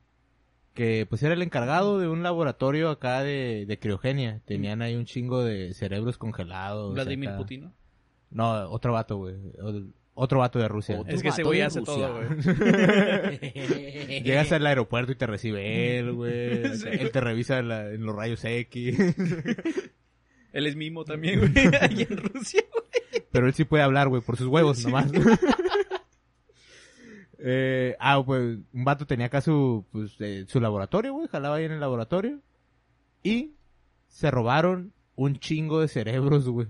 que pues era el encargado de un laboratorio acá de, de criogenia. Tenían ahí un chingo de cerebros congelados. Vladimir acá. Putin. No, otro vato, güey. Otro vato de Rusia. Otro Es que ese güey hace Rusia. todo, güey. *laughs* *laughs* Llegas al aeropuerto y te recibe él, güey. *laughs* Sí. Él te revisa la- en los rayos X. Él es mimo también, güey. Ahí en Rusia, güey. Pero él sí puede hablar, güey, por sus huevos nomás. eh, ah, pues un vato tenía acá su, pues, eh, su laboratorio, güey. Jalaba ahí en el laboratorio. Y se robaron un chingo de cerebros, güey.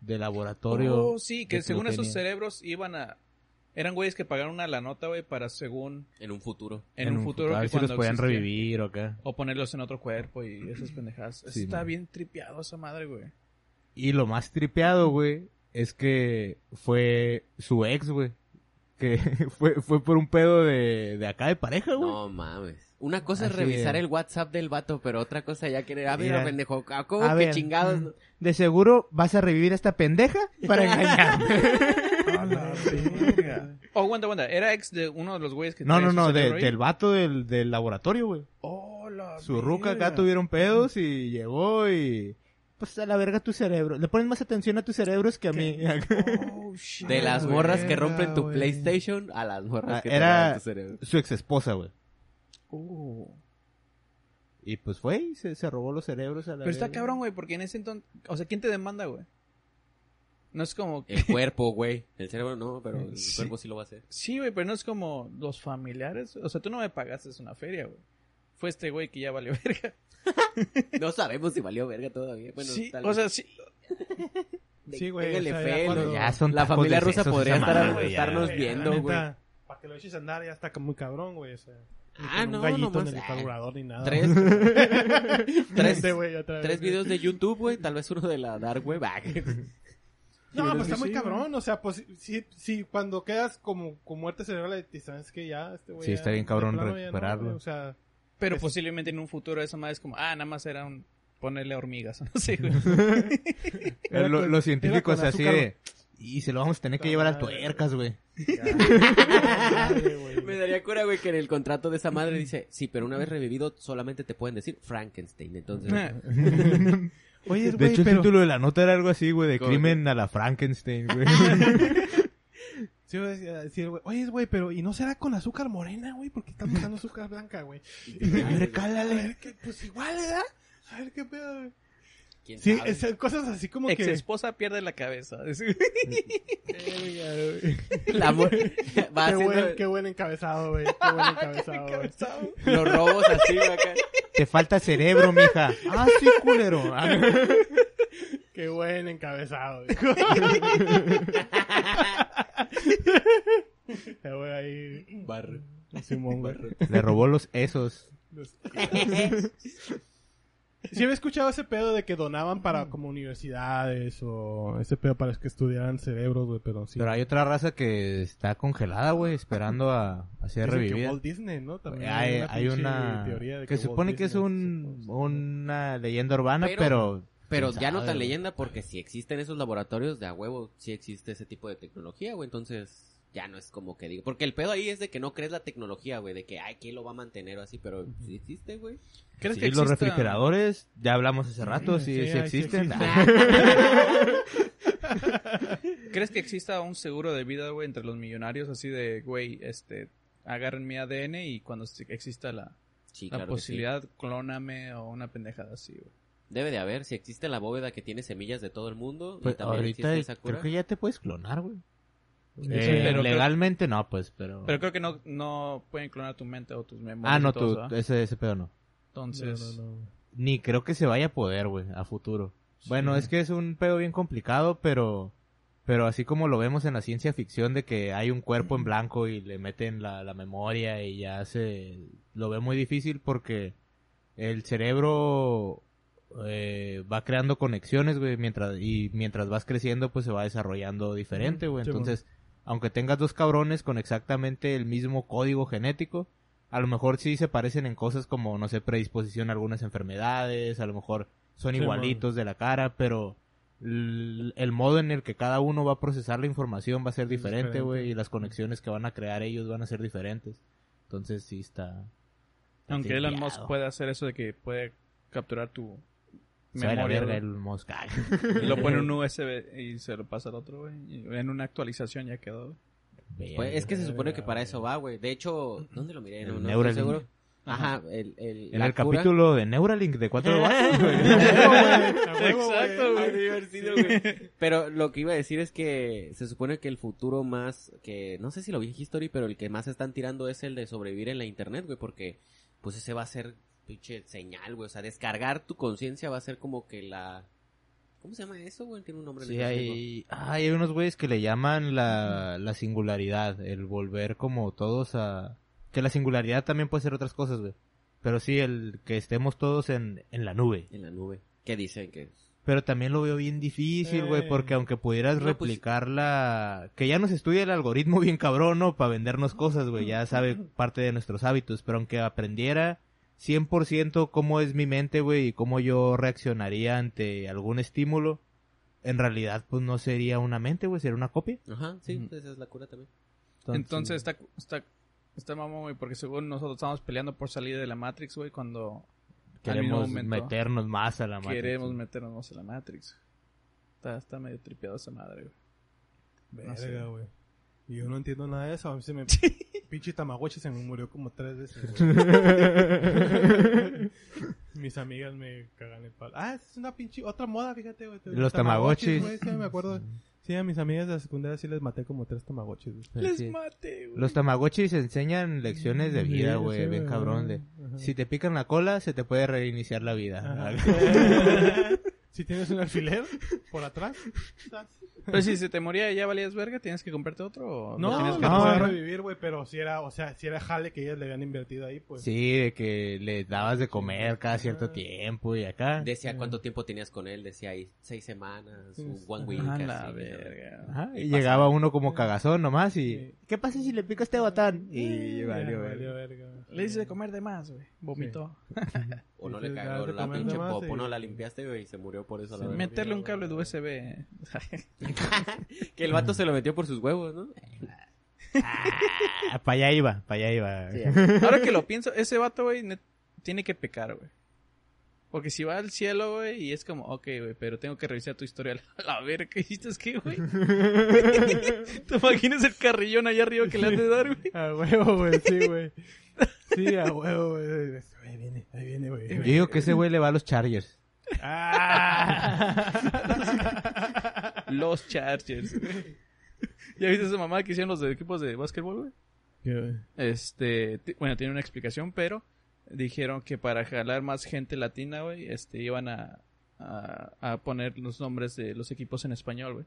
De laboratorio. Oh, sí, que según esos cerebros iban a... Eran güeyes que pagaron una la nota, güey, para según... En un futuro. En, un futuro... A ver que si los podían existía- revivir o acá. O ponerlos en otro cuerpo y *clears throat* esas pendejadas. Sí, está man. bien tripeado esa madre, güey. Y lo más tripeado, güey, es que fue su ex, güey. Que *laughs* fue, fue por un pedo de, de acá de pareja, güey. No mames. Una cosa es revisar el WhatsApp del vato, pero otra cosa ya querer. A ver, pendejo, ¿a ¿cómo A que ver, chingados? mm, De seguro vas a revivir a esta pendeja para engañarme. *laughs* Oh, aguanta, aguanta. Era ex de uno de los güeyes que no, no, no, de- del vato del, del laboratorio, güey. Oh, la Su ruca acá verga. tuvieron pedos y llegó y pues a la verga tu cerebro. Le pones más atención a tus cerebros que a mí. *laughs* Oh, shit. De las morras que rompen tu. PlayStation a las morras Ah, que te era roban tu cerebro. su ex esposa, güey. Uh. Y pues fue y se, se robó los cerebros a la Pero está cabrón, güey, porque en ese entonces... O sea, ¿quién te demanda, güey? No es como... El *laughs* cuerpo, güey. El cerebro no, pero el Sí. cuerpo sí lo va a hacer. Sí, güey, pero no es como los familiares. O sea, tú no me pagaste una feria, güey. Fue este güey que ya valió *laughs* verga. No sabemos si valió verga todavía. Bueno, sí, tal o vez. sea, sí. *laughs* Sí, güey. Téngale o sea, fe, ya cuando- ¿no? Ya son La familia rusa podría estar- ya. estarnos viendo, güey. Para que lo eches a andar ya está muy cabrón, güey. O sea, Ah, con un no, gallito nomás, en el carburador ni nada. Tres, *laughs* tres, Este güey otra vez, tres videos de YouTube, güey. Tal vez uno de la Dark Web. Ah, *laughs* No, pues está sí, muy sí, cabrón. O sea, pues sí, sí, cuando quedas como con muerte cerebral, te sabes que ya este güey. Sí, ya- está bien cabrón plano no, recuperarlo. güey, o sea, Pero Es- posiblemente en un futuro esa madre es como, ah, nada más era un ponerle hormigas, *laughs* no sé, güey. Lo- los científicos así azúcar. de... Y se lo vamos a tener que llevar a Madre. tuercas, güey. *laughs* Me daría cura, güey, que en el contrato de esa madre dice, sí, pero una vez revivido solamente te pueden decir Frankenstein. Entonces, *laughs* Oye, De hecho, el título de la nota era algo así, güey, de ¿Cómo crimen a la Frankenstein, güey. *laughs* Sí, voy a decir- a decir, güey, Oye, güey, pero ¿y no será con azúcar morena, güey? Porque estamos usando azúcar blanca, güey. a ver, A cálale. ver, ¿qué? pues igual, ¿verdad? A ver qué pedo, güey. ¿Quién Sí, sabe? es- cosas así como Ex que... esposa pierde la cabeza. *laughs* La mo- *laughs* va Qué haciendo buen, qué buen encabezado, güey. Qué buen *laughs* encabezado, güey. los robos así, acá. Te falta cerebro, mija. Ah, sí, culero. Ah, Qué buen encabezado, güey. Güey, ahí... Barro. Simón. Le robó los esos. *laughs* Sí había escuchado ese pedo de que donaban para como universidades o ese pedo para que estudiaran cerebros, güey, pero sí. Pero hay otra raza que está congelada, güey, esperando a, a ser Dicen que revivida. Walt Disney, ¿no? También Hay, una teoría de que supone que es un, una leyenda urbana, Pero- pero... Ya no tan leyenda porque si existen esos laboratorios de a huevo, sí existe ese tipo de tecnología, güey. Entonces ya no es como que digo. Porque el pedo ahí es de que no crees la tecnología, güey. De que, ay, ¿quién lo va a mantener o así? Pero sí existe, güey. ¿Crees Sí, que los exista- refrigeradores, ya hablamos hace rato, sí, Sí, sí, sí existen. *laughs* ¿Crees que exista un seguro de vida, güey, entre los millonarios? Así de, güey, este, agarren mi ADN y cuando exista la, Sí, la claro que sí. posibilidad, clóname o una pendejada así, güey. Debe de haber. Si existe la bóveda que tiene semillas de todo el mundo. Pues y también ahorita existe esa cura. creo que ya te puedes clonar, güey. Eh, pero creo- legalmente no, pues, pero... Pero creo que no, no pueden clonar tu mente o tus memorias. ah, no, tú, ¿ah? ese, ese pedo no. Entonces, No, no, no. Ni creo que se vaya a poder, güey, a futuro. Bueno, es que es un pedo bien complicado, pero... Pero así como lo vemos en la ciencia ficción de que hay un cuerpo en blanco y le meten la, la memoria y ya se... Lo ve muy difícil porque el cerebro eh, va creando conexiones, güey, mientras, y mientras vas creciendo pues se va desarrollando diferente, güey. Sí, Entonces, aunque tengas dos cabrones con exactamente el mismo código genético, a lo mejor sí se parecen en cosas como, no sé, predisposición a algunas enfermedades, a lo mejor son Sí, igualitos de la cara, pero el modo en el que cada uno va a procesar la información va a ser diferente, güey, y las conexiones que van a crear ellos van a ser diferentes. Entonces sí está... está aunque Elon. Musk puede hacer eso de que puede capturar tu Se va a la verga. Ay. y lo pone en un *laughs* USB y se lo pasa al otro, güey. En una actualización ya quedó, güey. Pues es que se supone que para eso va, güey. De hecho, ¿dónde lo miré? El No, no estoy seguro. Ajá, el, el, En la el cura- capítulo de Neuralink de cuatro vatos, *laughs* *laughs* güey. Exacto, güey. Pero lo que iba a decir es que se supone que el futuro más que no sé si lo vi en History, pero el que más están tirando es el de sobrevivir en la internet, güey, porque pues ese va a ser pinche señal, güey, o sea, descargar tu conciencia va a ser como que la ¿Cómo se llama eso, güey? Tiene un nombre Sí, hay, hay unos güeyes que le llaman la, la singularidad, el volver como todos a... Que la singularidad también puede ser otras cosas, güey. Pero sí, el que estemos todos en, en la nube. en la nube. ¿Qué dicen que Pero también lo veo bien difícil, güey, Eh. porque aunque pudieras No, pues- la... Que ya nos estudia el algoritmo *laughs* bien cabrón, ¿no? Para vendernos cosas, güey, ya sabe parte de nuestros hábitos, pero aunque aprendiera 100% cómo es mi mente, güey, y cómo yo reaccionaría ante algún estímulo, en realidad, pues no sería una mente, güey, sería una copia. Ajá, sí, Ujú. esa es la cura también. Entonces está, está, está mamón, güey, porque según nosotros estábamos peleando por salir de la Matrix, güey, cuando Queremos momento meternos más a la Matrix. queremos meternos en la Matrix. Está, está medio tripeado esa madre, güey. Verga, No sé. Y yo no entiendo nada de eso. A mí se me... Pinche Tamagotchi se me murió como tres veces, güey. *laughs* Mis amigas me cagan el palo. Ah, es una pinche... Otra moda, fíjate, güey. Los Tamagotchis. güey, sí, me acuerdo. Sí, a mis amigas de la secundaria sí les maté como tres Tamagotchis, güey. Les Sí. mate, güey. Los Tamagotchis enseñan lecciones de Sí, vida, sí, güey, bien güey, cabrón. De, ajá. si te pican la cola, se te puede reiniciar la vida. Ajá. *laughs* *laughs* si tienes un alfiler por atrás. Pero si se te moría y ya valías verga, ¿tienes que comprarte otro? O No, tienes no, que no, no. revivir, güey, pero si era, o sea, si era jale que ellas le habían invertido ahí, pues. Sí, de que le dabas de comer cada cierto tiempo y acá. Decía cuánto tiempo tenías con él, decía ahí seis semanas, un Sí. one week. A así, la verga. Ajá, y pasa. llegaba uno como cagazón nomás y... Sí. ¿Qué pasa si le pico este botón? Y Ya, valió, valió verga. Le hice de comer de más, güey. Vomitó. O no Sí, le sí, cagó la pinche popo, y- no la limpiaste, güey, y se murió por eso. a la. Meterle un cable de USB. *laughs* que el vato se lo metió por sus huevos, ¿no? Ah, para allá iba, para allá iba. Ahora que lo pienso, ese vato, güey, tiene que pecar, güey. Porque si va al cielo, güey, y es como, ok, güey, pero tengo que revisar tu historia. *laughs* A ver, ¿qué hiciste? ¿Es qué, güey? *laughs* ¿Te imaginas el carrillón allá arriba que le has de dar, güey? A huevo, güey, sí, güey. Sí, a huevo, güey. Ahí viene, ahí viene, güey. Yo digo que ese güey le va a los Chargers. Ah. *laughs* Los Chargers. ¿Ya viste esa mamá que hicieron los de equipos de básquetbol, güey? ¿Qué, güey? Este, bueno, tiene una explicación, pero dijeron que para jalar más gente latina, güey, este, iban a, a, a poner los nombres de los equipos en español, güey.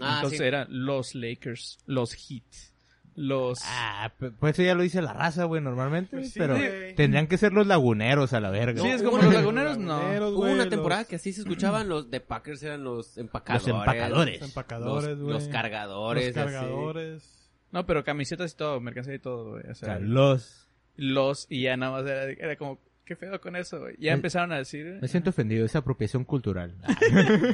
Ah, Entonces sí. eran los Lakers, los Heat, los... Ah, pues eso ya lo dice la raza, güey, normalmente. Pues sí, pero güey. tendrían que ser los laguneros a la verga. Sí, No, es como los laguneros, no. Laguneros, Hubo una los- temporada que así se escuchaban, los de Packers eran los empacadores. Los empacadores. Los empacadores, Los, güey. los cargadores. Los así. cargadores. No, pero camisetas y todo, mercancía y todo, güey. O sea, los... los y ya nada más era, era como, qué feo con eso, güey. Ya Me- empezaron a decir... Me siento ofendido, es apropiación cultural. *laughs*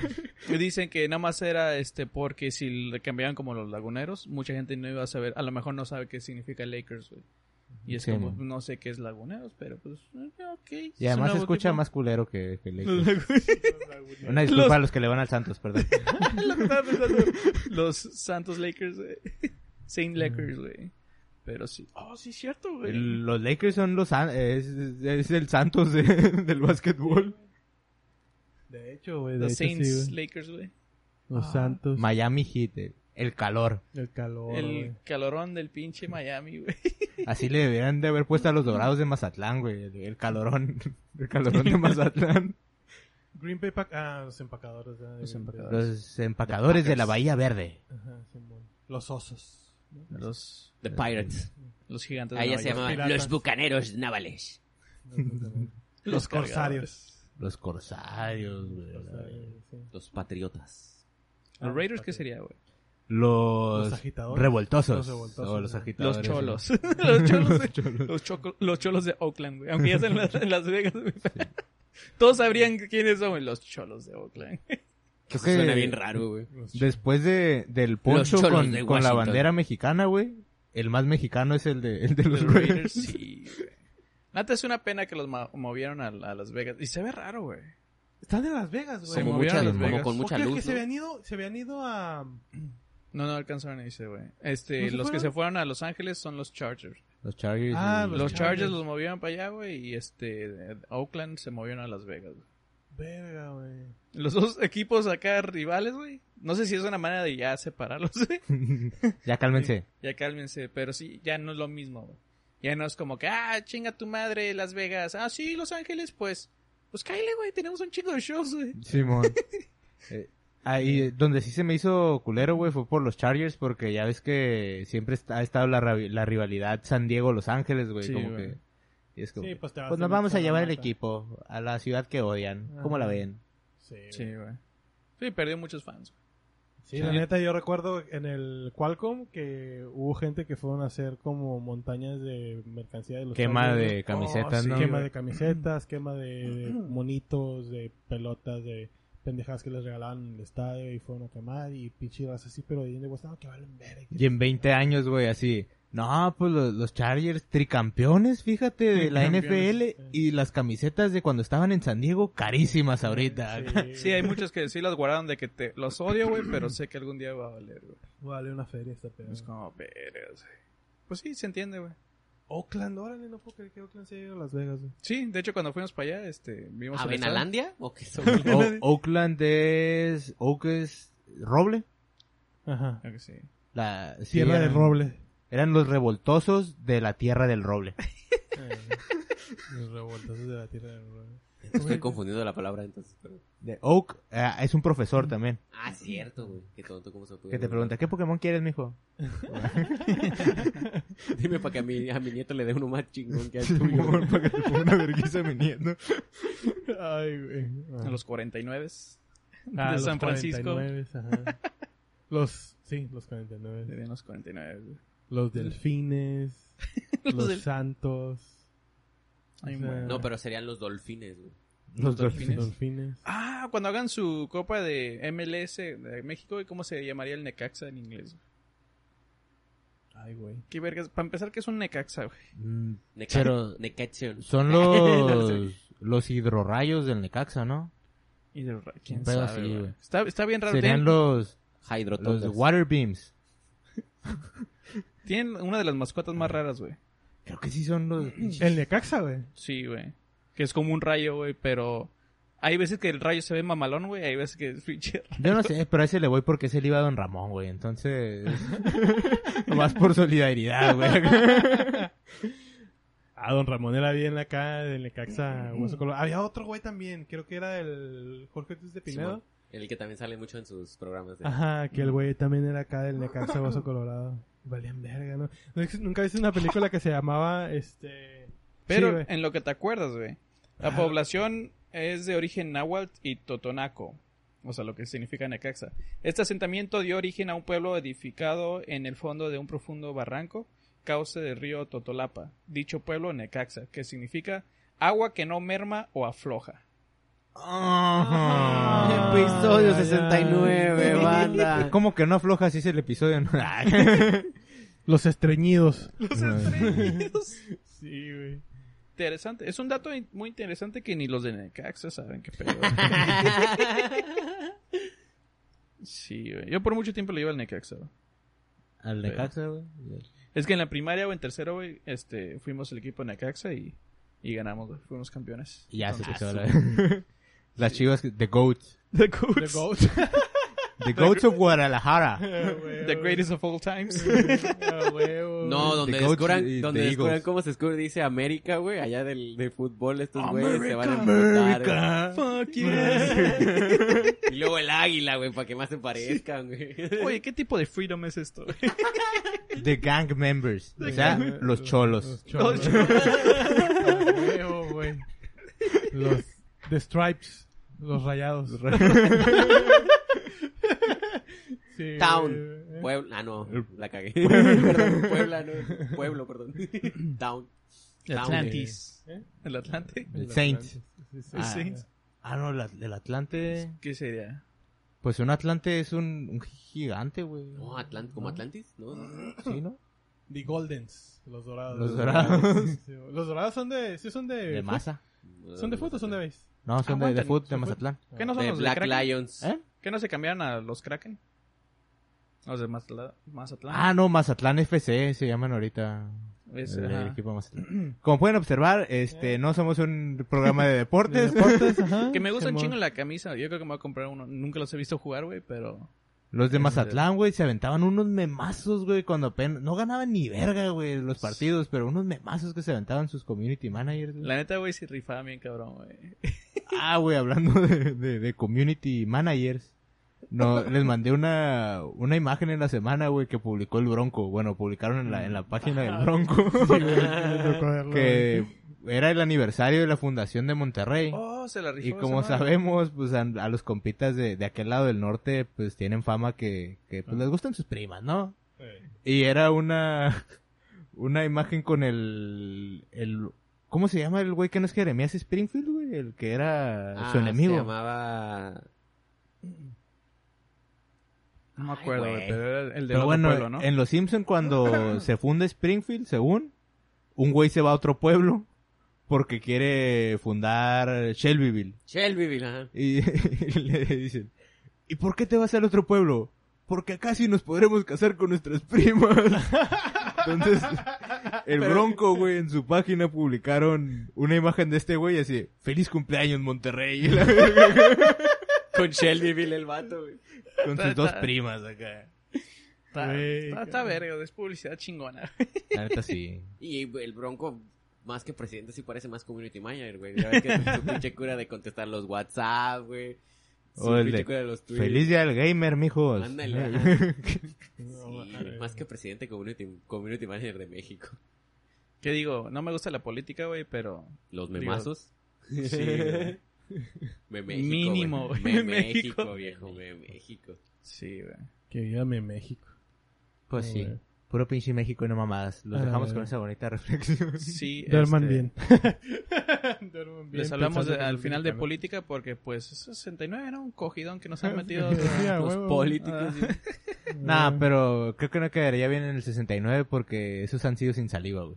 *laughs* Dicen que nada más era este porque si le cambiaban como los laguneros, mucha gente no iba a saber, a lo mejor no sabe qué significa Lakers, güey. Y es Sí, como, man. no sé qué es laguneros, pero pues, eh, ok. Y además se escucha más culero que, *laughs* Lakers. Una disculpa Los- a los que le van al Santos, perdón. Los Santos Lakers, güey. Saint Lakers, güey. Pero sí. Oh, sí, es cierto, güey. El- los Lakers son los... Es, es el Santos de- *laughs* del básquetbol. De hecho, güey. Los Saints sí, güey. Lakers, güey. Los Ah. Santos. Miami Heat, eh, el calor. El calor, El calorón del pinche Miami, güey. *laughs* Así le deberían de haber puesto a los dorados de Mazatlán, güey. El, calorón. *laughs* El calorón de Mazatlán. Green Bay Pack... Ah, los empacadores. Los empacadores. Los empacadores de la Bahía Verde. Ajá, Simón. Los osos. Los, The Pirates. los gigantes de Ahí Nueva se piratas. los bucaneros navales. Los corsarios. Los corsarios, güey. Los patriotas. ¿Los Raiders qué sería, güey? Los, Los agitadores. revoltosos. Los revoltosos, los agitadores. Los cholos. *laughs* *laughs* los cholos. de- Los, choco- los cholos de Oakland, güey. Aunque ya en Las, en Las Vegas, güey. Todos sabrían quiénes son. Los cholos de Oakland. *laughs* Creo que suena bien raro, güey. Después de, del poncho con, de con la bandera mexicana, güey. El más mexicano es el de, el de los Raiders. Raiders, sí, güey. Neta, es una pena que los movieron a, a Las Vegas. Y se ve raro, güey. Están en Las Vegas, güey. Se Como, movieron mucha, a Las como Vegas. con ¿Por mucha luz, que se ¿no? habían ido, se habían ido a... No, no alcanzaron a irse, güey. Este, ¿No se los que se fueron a Los Ángeles son los Chargers. Los Chargers. Ah, y- Los Los Chargers Chargers. los movieron para allá, güey. Y este, Oakland se movieron a Las Vegas, güey. Verga, güey. Los dos equipos acá rivales, güey. No sé si es una manera de ya separarlos, *laughs* güey. *laughs* ya cálmense. Ya cálmense, pero sí, ya no es lo mismo, güey. Ya no es como que, ah, chinga tu madre, Las Vegas. Ah, sí, Los Ángeles, pues. Pues cállale, güey, tenemos un chingo de shows, güey. Simón. *laughs* Eh, ahí donde sí se me hizo culero, güey, fue por los Chargers, porque ya ves que siempre ha estado la, rivalidad San Diego-Los Ángeles, güey. Sí, como que. Y es como, Sí, pues te vas pues nos vamos a llevar el equipo a la ciudad que odian. ¿Cómo la Ajá. ven? Sí, Sí, güey. Sí, perdió muchos fans. Sí, la neta, yo recuerdo en el Qualcomm que hubo gente que fueron a hacer como montañas de mercancía de los Quema de camisetas, sí, ¿no? Quema de camisetas, quema de, de monitos, de pelotas, de pendejadas que les regalaban en el estadio y fueron a quemar y pinche raza así, pero de West, no, que valen verga. Y en 20 años, güey, así. No, pues los, los Chargers tricampeones, fíjate, de la NFL y las camisetas de cuando estaban en San Diego, carísimas ahorita. Sí, hay muchos que sí las guardaron de que te los odio, güey, pero sé que algún día va a valer, güey. Vale una feria esta pedo. Es como, güey. Pues sí, se entiende, güey. Oakland, órale, no puedo creer que Oakland se haya ido a Las Vegas, güey. Sí, de hecho cuando fuimos para allá, este, vimos ¿A. Benalandia? ¿O qué son? O- Oakland es... Oak es roble. Ajá. Creo que sí. La, sí, Tierra de eran- roble. Eran los revoltosos de la tierra del roble. *laughs* Los revoltosos de la tierra de roble. Estoy confundiendo la palabra entonces. pero- De Oak eh, es un profesor también. Ah, cierto, güey. Qué tonto, ¿cómo se puede? Que te pregunta, ¿qué Pokémon quieres, mijo? *laughs* Dime para que a mi, a mi nieto le dé uno más chingón que al tuyo. *laughs* para que te ponga una vergüenza a mi nieto. Ay, güey. A los 49 Ah, de los San Francisco. 49, ajá. Los, sí, los 49. Serían los 49, güey. Los delfines. *laughs* Los los del- santos. Ay, O sea, güey. No, pero serían los dolfines, güey. Los delfines. delfines. Dolfines. Ah, cuando hagan su copa de MLS de México, ¿cómo se llamaría el Necaxa en inglés? Ay, güey. ¿Qué vergas? Para empezar, ¿qué es un Necaxa, güey? Mm, Neca- Pero- Necaxion. Son *laughs* los, los hidrorrayos del Necaxa, ¿no? De- ¿Quién sabe, güey? Está, está bien raro. Serían los, los water beams. *laughs* tienen una de las mascotas más raras, güey. Creo que sí son los... El Necaxa, güey. Sí, güey. Que es como un rayo, güey, pero... Hay veces que el rayo se ve mamalón, güey. Hay veces que es pinche Yo no sé, pero a ese le voy porque ese le iba a Don Ramón, güey. Entonces... *laughs* Más por solidaridad, güey. *laughs* Ah, don Ramón era bien acá del Necaxa. Hueso Colorado. Había otro güey también. Creo que era el Jorge Ortiz de Pinedo. El que también sale mucho en sus programas. De... Ajá, que el güey también era acá del Necaxa Hueso Colorado. Valían verga, ¿no? ¿Nunca viste una película que se llamaba, este... Pero Sí, en lo que te acuerdas, güey. La población es de origen náhuatl y totonaco. O sea, lo que significa Necaxa. Este asentamiento dio origen a un pueblo edificado en el fondo de un profundo barranco, cauce del río Totolapa. Dicho pueblo, Necaxa, que significa agua que no merma o afloja. Ajá. Episodio ya, ya. 69, banda. ¿Cómo que no afloja si es el episodio? *laughs* Los estreñidos. Interesante. *laughs* Sí, güey. Es un dato in- muy interesante que ni los de Necaxa saben qué pedo. *laughs* sí, güey. Yo por mucho tiempo le iba al Necaxa. güey. Al Necaxa, güey. Es que en la primaria o en tercero, güey, este, fuimos el equipo de Necaxa y, y ganamos, güey. Fuimos campeones. Y ya se Entonces, empezó la... *laughs* Las chivas, The Goats. The The Goats. Goat. The Goats of Guadalajara. *laughs* The greatest of all times. Ah. No, donde The descubran, donde The descubran cómo se descubre, dice América, güey, allá del, de fútbol, estos güeyes se van a güey. Fuck yeah. *laughs* Y luego el águila, güey, para que más se parezcan, güey. Oye, ¿qué tipo de freedom es esto? *laughs* The Gang Members. O sea, los cholos. Los cholos. Ah, huevo, güey. Los The Stripes. Los rayados. Sí, Town. Puebla, ah, no, la cagué. *laughs* *laughs* perdón, Puebla, no, pueblo, perdón. *laughs* Town. Town. Atlantis. ¿Eh? ¿El Atlante? El Saint. Sí. El Saint. Ah, no, la- el Atlante... ¿Qué sería? Pues un Atlante es un, un gigante, güey. No, Atlant como Atlantis, ¿no? Sí, ¿no? The Goldens. Los dorados. Los dorados. Los dorados son de... Sí, son de... De masa. ¿Son de foot o son de base? No, son de, de Aguanten, foot, de Mazatlán. ¿Qué no son De los Black de? Lions. ¿Eh? ¿Qué no se cambiaron a los Kraken? Los de Mazatlán. Ah, no, Mazatlán FC se llaman ahorita. Es, el, equipo Mazatlán. *clears throat* Como pueden observar, este, no somos un programa de *laughs* deportes. De deportes, ajá. *laughs* Que me gusta un chingo la camisa. Yo creo que me voy a comprar uno. Nunca los he visto jugar, güey, pero... Los de Mazatlán, güey, se aventaban unos memazos, güey, cuando apenas... No ganaban ni verga, güey, los partidos, pero unos memazos que se aventaban sus community managers. La neta, güey, sí rifaban bien, cabrón, güey. Ah, güey, hablando de, de, de community managers. No, les mandé una, una imagen en la semana, güey, que publicó el Bronco. Bueno, publicaron en la, en la página del Bronco. *laughs* *laughs* Que era el aniversario de la fundación de Monterrey. Oh, se la rifó. Y como sabemos, pues a, a los compitas de, de aquel lado del norte, pues tienen fama que, que pues, les gustan sus primas, ¿no? Y era una, *laughs* una imagen con el, el, ¿cómo se llama el güey que no es Jeremías Springfield, güey? El que era Ah, su enemigo. Se llamaba... No me acuerdo, Ay, pero era el de Pero otro bueno, pueblo, ¿no? en Los Simpson cuando *clears throat* se funda Springfield, según, un güey se va a otro pueblo porque quiere fundar Shelbyville. Shelbyville, ajá. *laughs* Y, le dicen, ¿y por qué te vas al otro pueblo? Porque acá sí nos podremos casar con nuestras primas. *laughs* Entonces, el Bronco, güey, en su página publicaron una imagen de este güey así, feliz cumpleaños Monterrey, y la verga, Con Shelbyville el vato, güey. con sus dos primas acá. Está, está, está verga, es publicidad chingona. La neta sí. *laughs* Y el Bronco, más que presidente, sí parece más community manager, güey. Ya ves que su, pinche cura de contestar los WhatsApp, güey. Su O el pinche de, cura de los tweets. Feliz día del gamer, mijos. Ándale. *laughs* *laughs* Sí, más que presidente, community, community manager de México. ¿Qué digo? No me gusta la política, güey, pero... Los Digo, memazos. Sí. *laughs* Me México, Mínimo, güey. Me Me México, México. viejo, me México. Sí, güey. Que vívame México. Pues sí. güey. Puro pinche México y no mamadas. Los Ah, dejamos con esa bonita reflexión. *laughs* Sí, Duerman este, bien. *laughs* Duerman bien. Les hablamos de- al final de política porque, pues, es 69, ¿no? Un cogidón que nos han metido. Los huevo. políticos. sí. Nah, pero creo que no quedaría bien en el 69 porque esos han sido sin saliva, güey.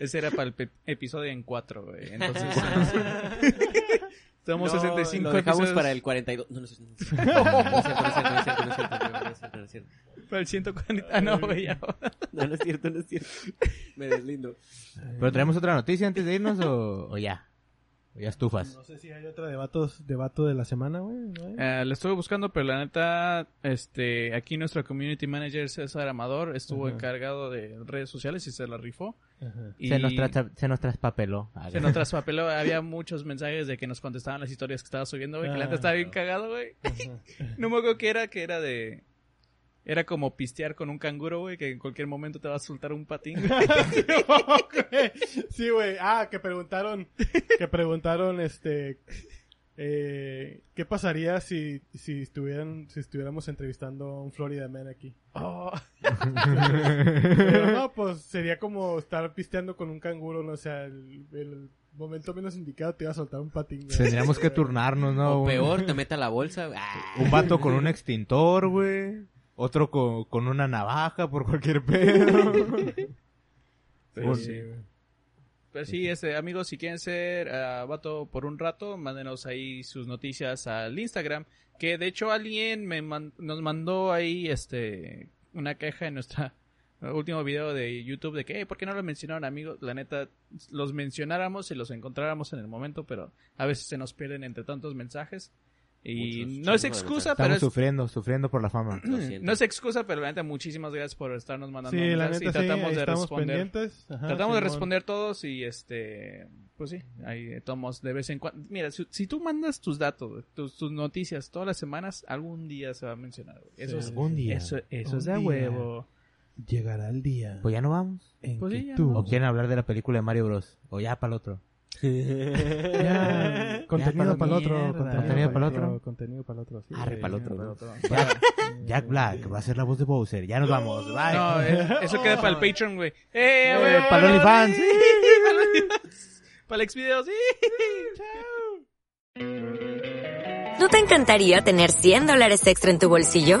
Ese era para el pe- episodio en 4, güey. Entonces, estamos No, 65 Lo dejamos episodios para el 42. No, no, es cierto, no es cierto, para el 140. Ah, no, güey. ya. No, no es cierto, no es cierto. Me deslindo. ¿Pero traemos otra noticia antes de irnos o, o ya? ¿O ya estufas? No sé si hay otra de vatos, de vato de la semana, güey. ¿no? Eh, lo estuve buscando, pero la neta, este, aquí nuestro community manager César Amador estuvo Ajá. encargado de redes sociales y se la rifó. Ajá. Y Se, nos se nos traspapeló. Se nos *laughs* traspapeló, había muchos mensajes de que nos contestaban las historias que estaba subiendo, güey, que la neta Ah. estaba bien cagado, güey. *laughs* No me acuerdo qué era, que era de... Era como pistear con un canguro, güey, que en cualquier momento te va a soltar un patín. güey. *laughs* *laughs* sí, güey. Ah, que preguntaron, que preguntaron, este, eh, ¿qué pasaría si, si estuvieran, si estuviéramos entrevistando a un Florida Man aquí? Oh, Pero no, pues sería como estar pisteando con un canguro, no o sea, el, el momento menos indicado te iba a soltar un patín. güey. Tendríamos que turnarnos, ¿no? O peor, te mete a la bolsa. güey. Un vato con un extintor, güey. Otro con, con una navaja por cualquier pedo. pero *laughs* Un- sí. Pero sí, este, amigos, si quieren ser ah, vato por un rato, mándenos ahí sus noticias al Instagram. Que de hecho alguien me man- nos mandó ahí este una queja en nuestro *laughs* último video de YouTube de que, "Hey, ¿por qué no lo mencionaron, amigos? La neta, los mencionáramos y los encontráramos en el momento, pero a veces se nos pierden entre tantos mensajes. Y Muchos no es excusa, pero Estamos es, sufriendo, sufriendo por la fama. *clears throat* No es excusa, pero la neta, muchísimas gracias por estarnos mandando Sí, la neta y sí, tratamos de estamos responder. pendientes. Ajá, Tratamos de responder todos y este, pues sí, ahí tomamos de vez en cuando. Mira, si, si tú mandas tus datos, tus, tus noticias todas las semanas, algún día se va a mencionar. güey. Eso Sí, es, algún día. Eso, eso es de huevo. Llegará el día Pues ya no vamos. en pues que sí, ya tú... ¿O quieren hablar de la película de Mario Bros? O ya para el otro. *laughs* Ya, contenido para el otro, contenido para el otro, contenido para el otro. sí. Arre, Sí, pa'l otro. Jack, Jack *laughs* Black va a ser la voz de Bowser. Ya nos vamos. Bye. No, eh, eso queda para el *laughs* Patreon, güey. ¡Eh, güey! para el OnlyFans. sí, Para el OnlyFans. Para el Xvideos, sí. Chao. ¿No te encantaría tener 100 dólares extra en tu bolsillo?